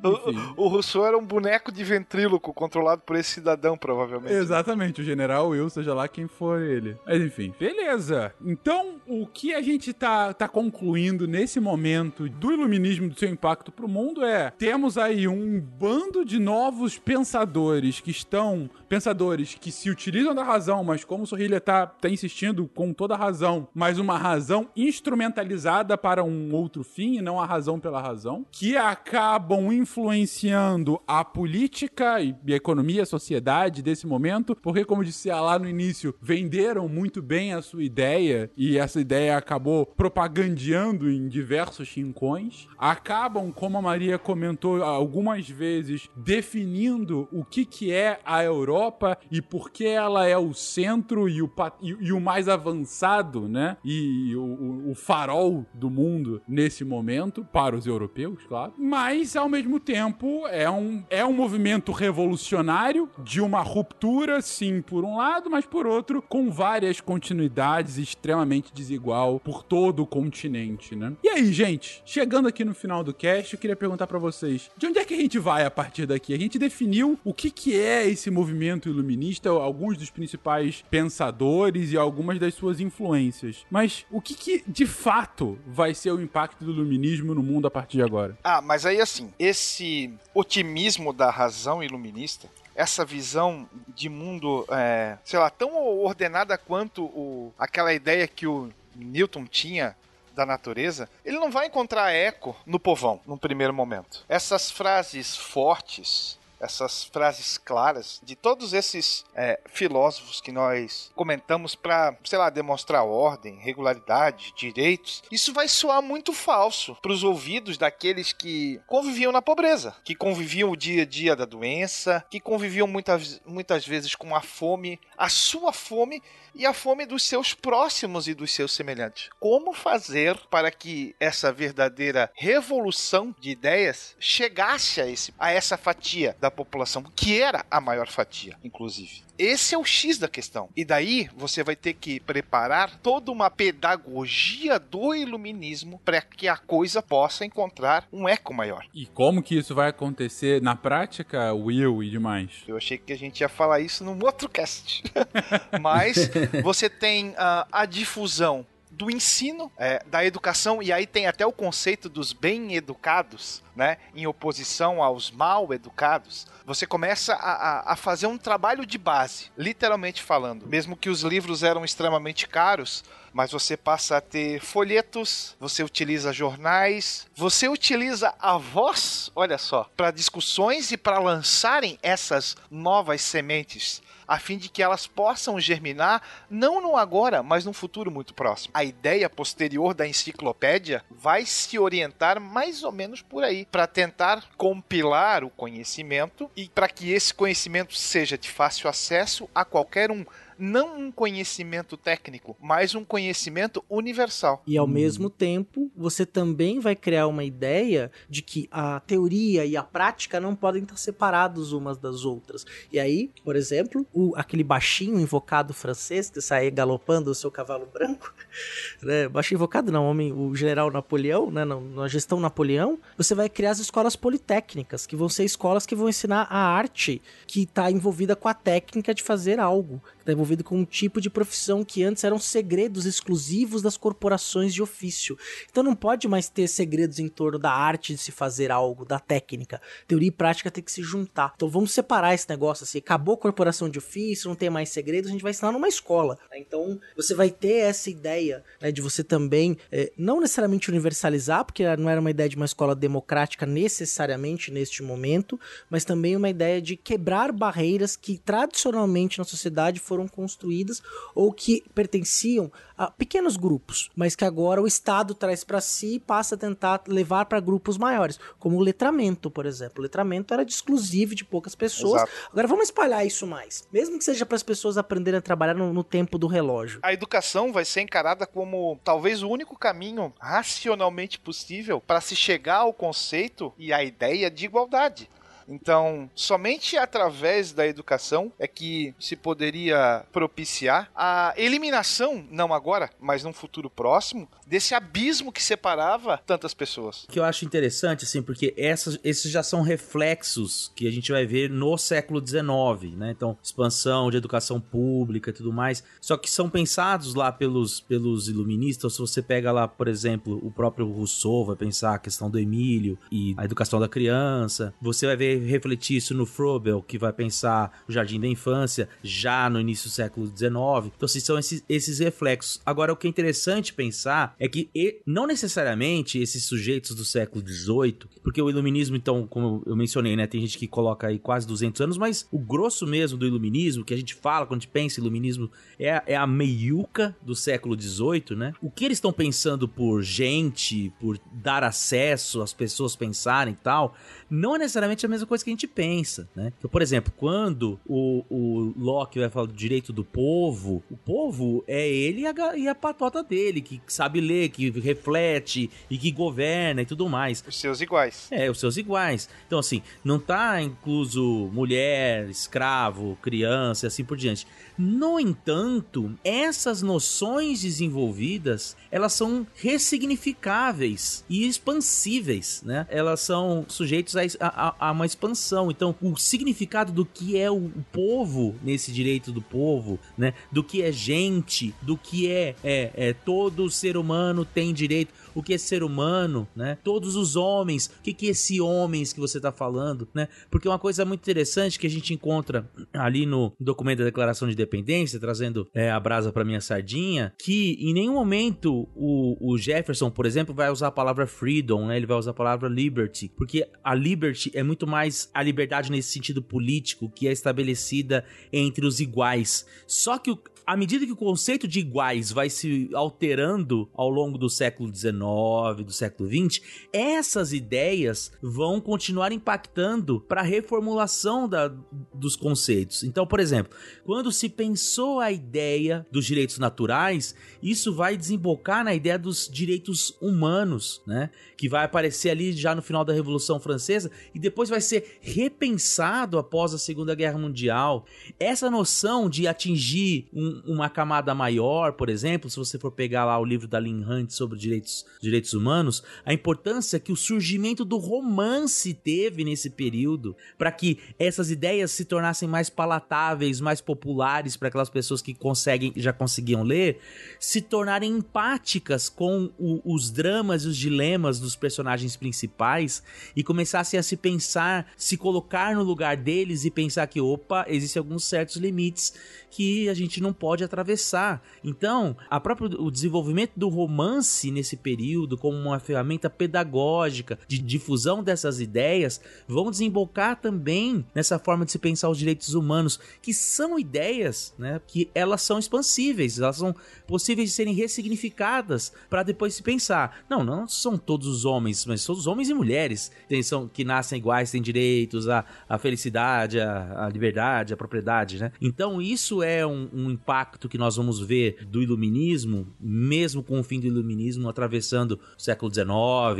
Speaker 7: O, o Rousseau era um boneco de ventríloco controlado por esse cidadão, provavelmente.
Speaker 1: Exatamente, o General Will, seja lá quem for ele. Mas enfim, beleza. Então, o que a gente tá, tá concluindo nesse nesse momento do iluminismo, do seu impacto pro mundo, é: temos aí um bando de novos pensadores que estão. Pensadores que se utilizam da razão, mas como o Sorrilha tá, tá insistindo com toda a razão, mas uma razão instrumentalizada para um outro fim e não a razão pela razão, que acabam influenciando a política e a economia, a sociedade desse momento, porque, como disse lá no início, venderam muito bem a sua ideia e essa ideia acabou propagandeando em diversos rincões. Acabam, como a Maria comentou algumas vezes, definindo o que, que é a Europa e por que ela é o centro e o, e, e o mais avançado, né? E o, o- o farol do mundo nesse momento, para os europeus, claro. Mas, ao mesmo tempo, é um, é um movimento revolucionário de uma ruptura, sim, por um lado, mas por outro, com várias continuidades extremamente desigual por todo o continente, né? E aí, gente, chegando aqui no final do cast, eu queria perguntar pra vocês, de onde é que a gente vai a partir daqui? A gente definiu o que que é esse movimento iluminista, alguns dos principais pensadores e algumas das suas influências. Mas o que que de fato vai ser o impacto do iluminismo no mundo a partir de agora?
Speaker 7: Ah, mas aí assim, esse otimismo da razão iluminista, essa visão de mundo, é, sei lá, tão ordenada quanto o, aquela ideia que o Newton tinha da natureza, ele não vai encontrar eco no povão, num primeiro momento. Essas frases fortes, essas frases claras de todos esses é, filósofos que nós comentamos para, sei lá, demonstrar ordem, regularidade, direitos, isso vai soar muito falso para os ouvidos daqueles que conviviam na pobreza, que conviviam o dia a dia da doença, que conviviam muitas, muitas vezes com a fome, a sua fome e a fome dos seus próximos e dos seus semelhantes. Como fazer para que essa verdadeira revolução de ideias chegasse a, esse, a essa fatia da população, que era a maior fatia, inclusive? Esse é o X da questão. E daí você vai ter que preparar toda uma pedagogia do iluminismo para que a coisa possa encontrar um eco maior.
Speaker 1: E como que isso vai acontecer na prática, Will e demais?
Speaker 7: Eu achei que a gente ia falar isso num outro cast. Mas você tem ah, a difusão do ensino, é, da educação, e aí tem até o conceito dos bem educados, né, em oposição aos mal educados. Você começa a, a, a fazer um trabalho de base, literalmente falando. Mesmo que os livros eram extremamente caros, mas você passa a ter folhetos, você utiliza jornais, você utiliza a voz, olha só, para discussões e para lançarem essas novas sementes a fim de que elas possam germinar não no agora, mas num futuro muito próximo. A ideia posterior da enciclopédia vai se orientar mais ou menos por aí, para tentar compilar o conhecimento e para que esse conhecimento seja de fácil acesso a qualquer um não um conhecimento técnico, mas um conhecimento universal.
Speaker 2: E ao mesmo tempo, você também vai criar uma ideia de que a teoria e a prática não podem estar separados umas das outras. E aí, por exemplo, o, aquele baixinho invocado francês que sai galopando o seu cavalo branco, né? Baixinho invocado não, homem, o general Napoleão, né? Na, na gestão Napoleão, você vai criar as escolas politécnicas, que vão ser escolas que vão ensinar a arte que está envolvida com a técnica de fazer algo está envolvido com um tipo de profissão que antes eram segredos exclusivos das corporações de ofício. Então não pode mais ter segredos em torno da arte de se fazer algo, da técnica. Teoria e prática tem que se juntar. Então vamos separar esse negócio assim. Acabou a corporação de ofício, não tem mais segredos, a gente vai ensinar numa escola. Então você vai ter essa ideia né, de você também, é, não necessariamente universalizar, porque não era uma ideia de uma escola democrática necessariamente neste momento, mas também uma ideia de quebrar barreiras que tradicionalmente na sociedade foram construídas ou que pertenciam a pequenos grupos, mas que agora o Estado traz para si e passa a tentar levar para grupos maiores, como o letramento, por exemplo. O letramento era de exclusivo de poucas pessoas.
Speaker 7: Exato.
Speaker 2: Agora vamos espalhar isso mais, mesmo que seja para as pessoas aprenderem a trabalhar no, no tempo do relógio.
Speaker 7: A educação vai ser encarada como talvez o único caminho racionalmente possível para se chegar ao conceito e à ideia de igualdade. Então, somente através da educação é que se poderia propiciar a eliminação, não agora, mas num futuro próximo, desse abismo que separava tantas pessoas.
Speaker 3: O que eu acho interessante, assim, porque essas, esses já são reflexos que a gente vai ver no século XIX, né? Então, expansão de educação pública e tudo mais. Só que são pensados lá pelos, pelos iluministas. Se você pega lá, por exemplo, o próprio Rousseau vai pensar a questão do Emílio e a educação da criança. Você vai ver refletir isso no Froebel, que vai pensar o Jardim da Infância já no início do século XIX. Então, assim, são esses, esses reflexos. Agora, o que é interessante pensar é que não necessariamente esses sujeitos do século XVIII, porque o iluminismo, então, como eu mencionei, né, tem gente que coloca aí quase 200 anos, mas o grosso mesmo do iluminismo, que a gente fala quando a gente pensa em iluminismo, é, a- é a meiuca do século XVIII, né? O que eles estão pensando por gente, por dar acesso às pessoas pensarem e tal, não é necessariamente a mesma coisa que a gente pensa, né? Então, por exemplo, quando o, o Locke vai falar do direito do povo, o povo é ele e a, e a patota dele, que sabe ler, que reflete e que governa e tudo mais.
Speaker 7: Os seus iguais.
Speaker 3: É, os seus iguais. Então, assim, não tá incluso mulher, escravo, criança e assim por diante. No entanto, essas noções desenvolvidas, elas são ressignificáveis e expansíveis, né? Elas são sujeitos a, a- a uma expansão. Então, o significado do que é o, povo nesse direito do povo, né? Do que é gente, do que é, é, é todo ser humano tem direito, o que é ser humano, né? Todos os homens, o que que é esse homens que você tá falando, né? Porque uma coisa muito interessante que a gente encontra ali no documento da Declaração de Independência, trazendo é, a brasa para minha sardinha, que em nenhum momento o, o Jefferson, por exemplo, vai usar a palavra freedom, né? Ele vai usar a palavra liberty, porque a liberty é muito mais a liberdade nesse sentido político que é estabelecida entre os iguais. Só que o, à medida que o conceito de iguais vai se alterando ao longo do século XIX, do século XX, essas ideias vão continuar impactando para a reformulação da- dos conceitos. Então, por exemplo, quando se pensou a ideia dos direitos naturais, isso vai desembocar na ideia dos direitos humanos, né? Que vai aparecer ali já no final da Revolução Francesa e depois vai ser repensado após a Segunda Guerra Mundial. Essa noção de atingir um- uma camada maior, por exemplo, se você for pegar lá o livro da Lynn Hunt sobre direitos, direitos humanos, a importância que o surgimento do romance teve nesse período para que essas ideias se tornassem mais palatáveis, mais populares para aquelas pessoas que conseguem já conseguiam ler, se tornarem empáticas com o- os dramas e os dilemas dos personagens principais e começassem a se pensar, se colocar no lugar deles e pensar que, opa, existem alguns certos limites que a gente não pode atravessar. Então, a própria, o desenvolvimento do romance nesse período como uma ferramenta pedagógica de difusão dessas ideias vão desembocar também nessa forma de se pensar os direitos humanos, que são ideias, né, que elas são expansíveis, elas são possíveis de serem ressignificadas para depois se pensar. Não, não são todos os homens, mas todos os homens e mulheres tem, são, que nascem iguais, têm direitos à, à felicidade, à, à liberdade, à propriedade, né? Então isso é um, um impacto que nós vamos ver do iluminismo, mesmo com o fim do iluminismo atravessando o século XIX,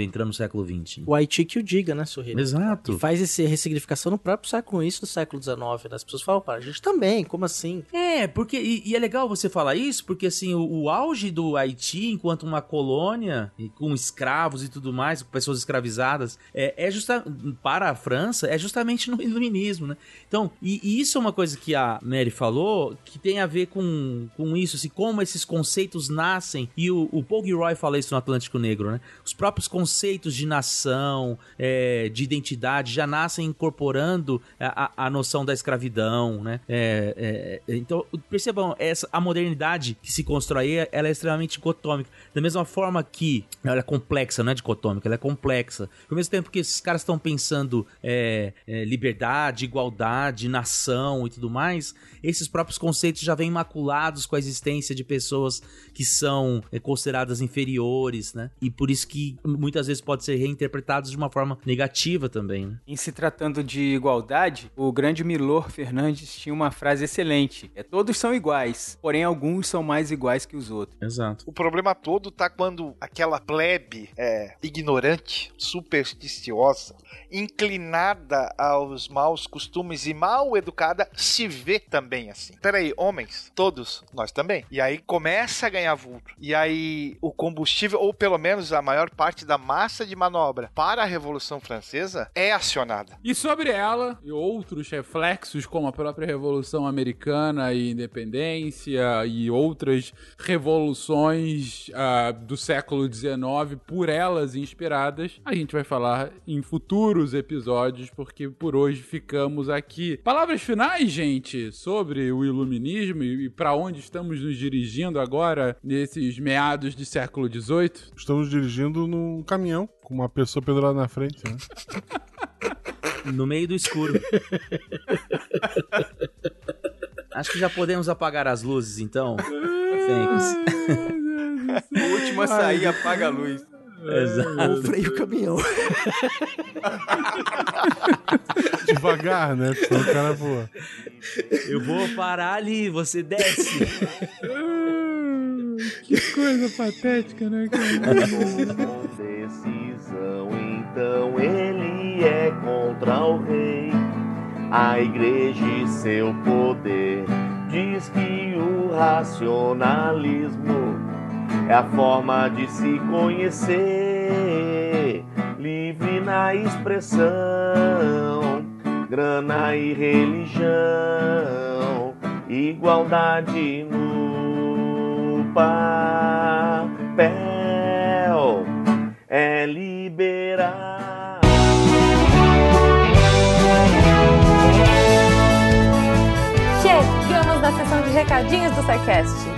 Speaker 3: entrando no século XX.
Speaker 2: O Haiti que o diga, né, Sorrilha?
Speaker 3: Exato.
Speaker 2: E faz essa ressignificação no próprio século, no início do século XIX, né? As pessoas falam, para a gente também, como assim?
Speaker 3: É, porque e, e é legal você falar isso, porque assim, o, o auge do Haiti enquanto uma colônia e com escravos e tudo mais, com pessoas escravizadas, é, é justa para a França, é justamente no iluminismo, né? Então, e, e isso é uma coisa que a Mary falou, que tem a ver com, com isso, assim, como esses conceitos nascem, e o, o Paul Gilroy fala isso no Atlântico Negro, né? Os próprios conceitos de nação, é, de identidade, já nascem incorporando a, a- noção da escravidão, né? É, é, então, percebam, essa, a modernidade que se constrói, ela é extremamente dicotômica. Da mesma forma que ela é complexa, não é dicotômica, ela é complexa. Ao mesmo tempo que esses caras estão pensando é, é, liberdade, igualdade, nação e tudo mais, esses próprios conceitos já vêm imaculados com a existência de pessoas que são é, consideradas inferiores, né? E por isso que muitas vezes pode ser reinterpretados de uma forma negativa também, né?
Speaker 5: Em se tratando de igualdade, o grande Milor Fernandes tinha uma frase excelente: é todos são iguais, porém alguns são mais iguais que os outros.
Speaker 3: Exato.
Speaker 7: O problema todo tá quando aquela plebe é, ignorante, supersticiosa, inclinada aos maus costumes e mal educada, se vê também assim. Peraí, homens, todos, nós também. E aí começa a ganhar vulto. E aí o combustível, ou pelo menos a maior parte da massa de manobra para a Revolução Francesa é acionada.
Speaker 1: E sobre ela e outros reflexos, como a própria Revolução Americana e Independência e outras revoluções ah, do século XIX, por elas inspiradas, a gente vai falar em futuros episódios, porque por hoje ficamos aqui. Palavras finais, gente, sobre o iluminismo e, e para onde estamos nos dirigindo agora nesses meados de século XVIII?
Speaker 6: Estamos dirigindo num caminhão com uma pessoa pendurada na frente, né?
Speaker 3: No meio do escuro. Acho que já podemos apagar as luzes, então. Thanks.
Speaker 5: O último a sair apaga a luz.
Speaker 3: Exato.
Speaker 2: Ou freio o caminhão.
Speaker 6: Devagar, né? Senão o cara voa.
Speaker 3: Eu vou parar ali, você desce.
Speaker 1: que coisa patética, né,
Speaker 14: decisão, então ele é contra o rei. A igreja e seu poder diz que o racionalismo é a forma de se conhecer, livre na expressão, grana e religião, igualdade no papel, é liberar.
Speaker 13: Chegamos na sessão de recadinhos do SciCast.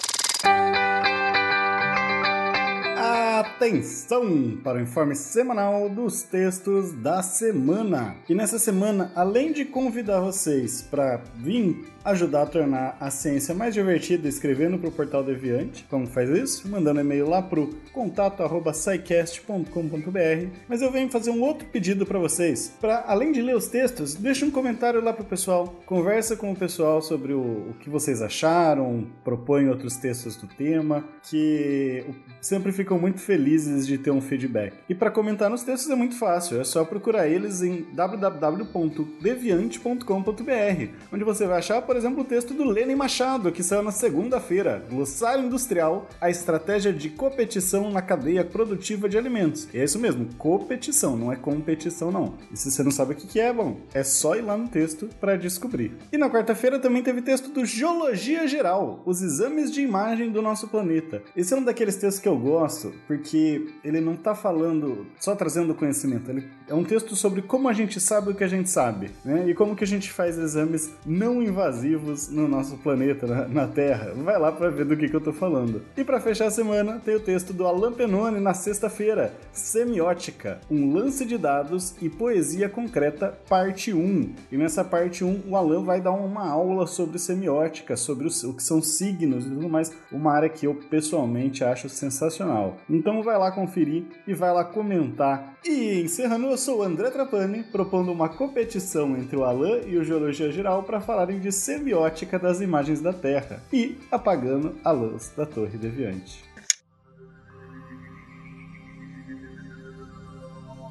Speaker 15: Atenção para o informe semanal dos textos da semana. E nessa semana, além de convidar vocês para vir ajudar a tornar a ciência mais divertida escrevendo para o Portal Deviante, como faz isso? Mandando e-mail lá pro contato@scicast.com.br. Mas eu venho fazer um outro pedido para vocês. Para além de ler os textos, deixa um comentário lá pro pessoal, conversa com o pessoal sobre o, o que vocês acharam, propõe outros textos do tema, que sempre ficam muito felizes de ter um feedback. E para comentar nos textos é muito fácil, é só procurar eles em www.deviante.com.br, onde você vai achar, por exemplo, o texto do Lenin Machado, que saiu na segunda-feira, Glossário Industrial, a estratégia de competição na cadeia produtiva de alimentos. E é isso mesmo, competição, não é competição não. E se você não sabe o que é, bom, é só ir lá no texto para descobrir. E na quarta-feira também teve texto do Geologia Geral, os exames de imagem do nosso planeta. Esse é um daqueles textos que eu gosto, porque ele não tá falando só trazendo conhecimento, ele é um texto sobre como a gente sabe o que a gente sabe, né? E como que a gente faz exames não invasivos no nosso planeta, na, na Terra. Vai lá para ver do que, que eu tô falando. E para fechar a semana, tem o texto do Alan Penone na sexta-feira, Semiótica, um lance de dados e poesia concreta, parte 1. E nessa parte 1, o Alan vai dar uma aula sobre semiótica, sobre o, o que são signos e tudo mais, uma área que eu pessoalmente acho sensacional. Então vai lá conferir e vai lá comentar. E encerrando, eu sou o André Trapani, propondo uma competição entre o Alan e o Geologia Geral para falarem de semiótica das imagens da Terra e apagando a luz da Torre Deviante.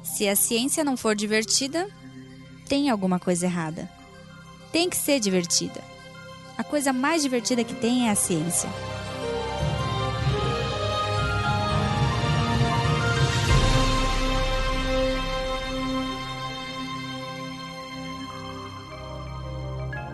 Speaker 8: Se a ciência não for divertida, tem alguma coisa errada. Tem que ser divertida. A coisa mais divertida que tem é a ciência.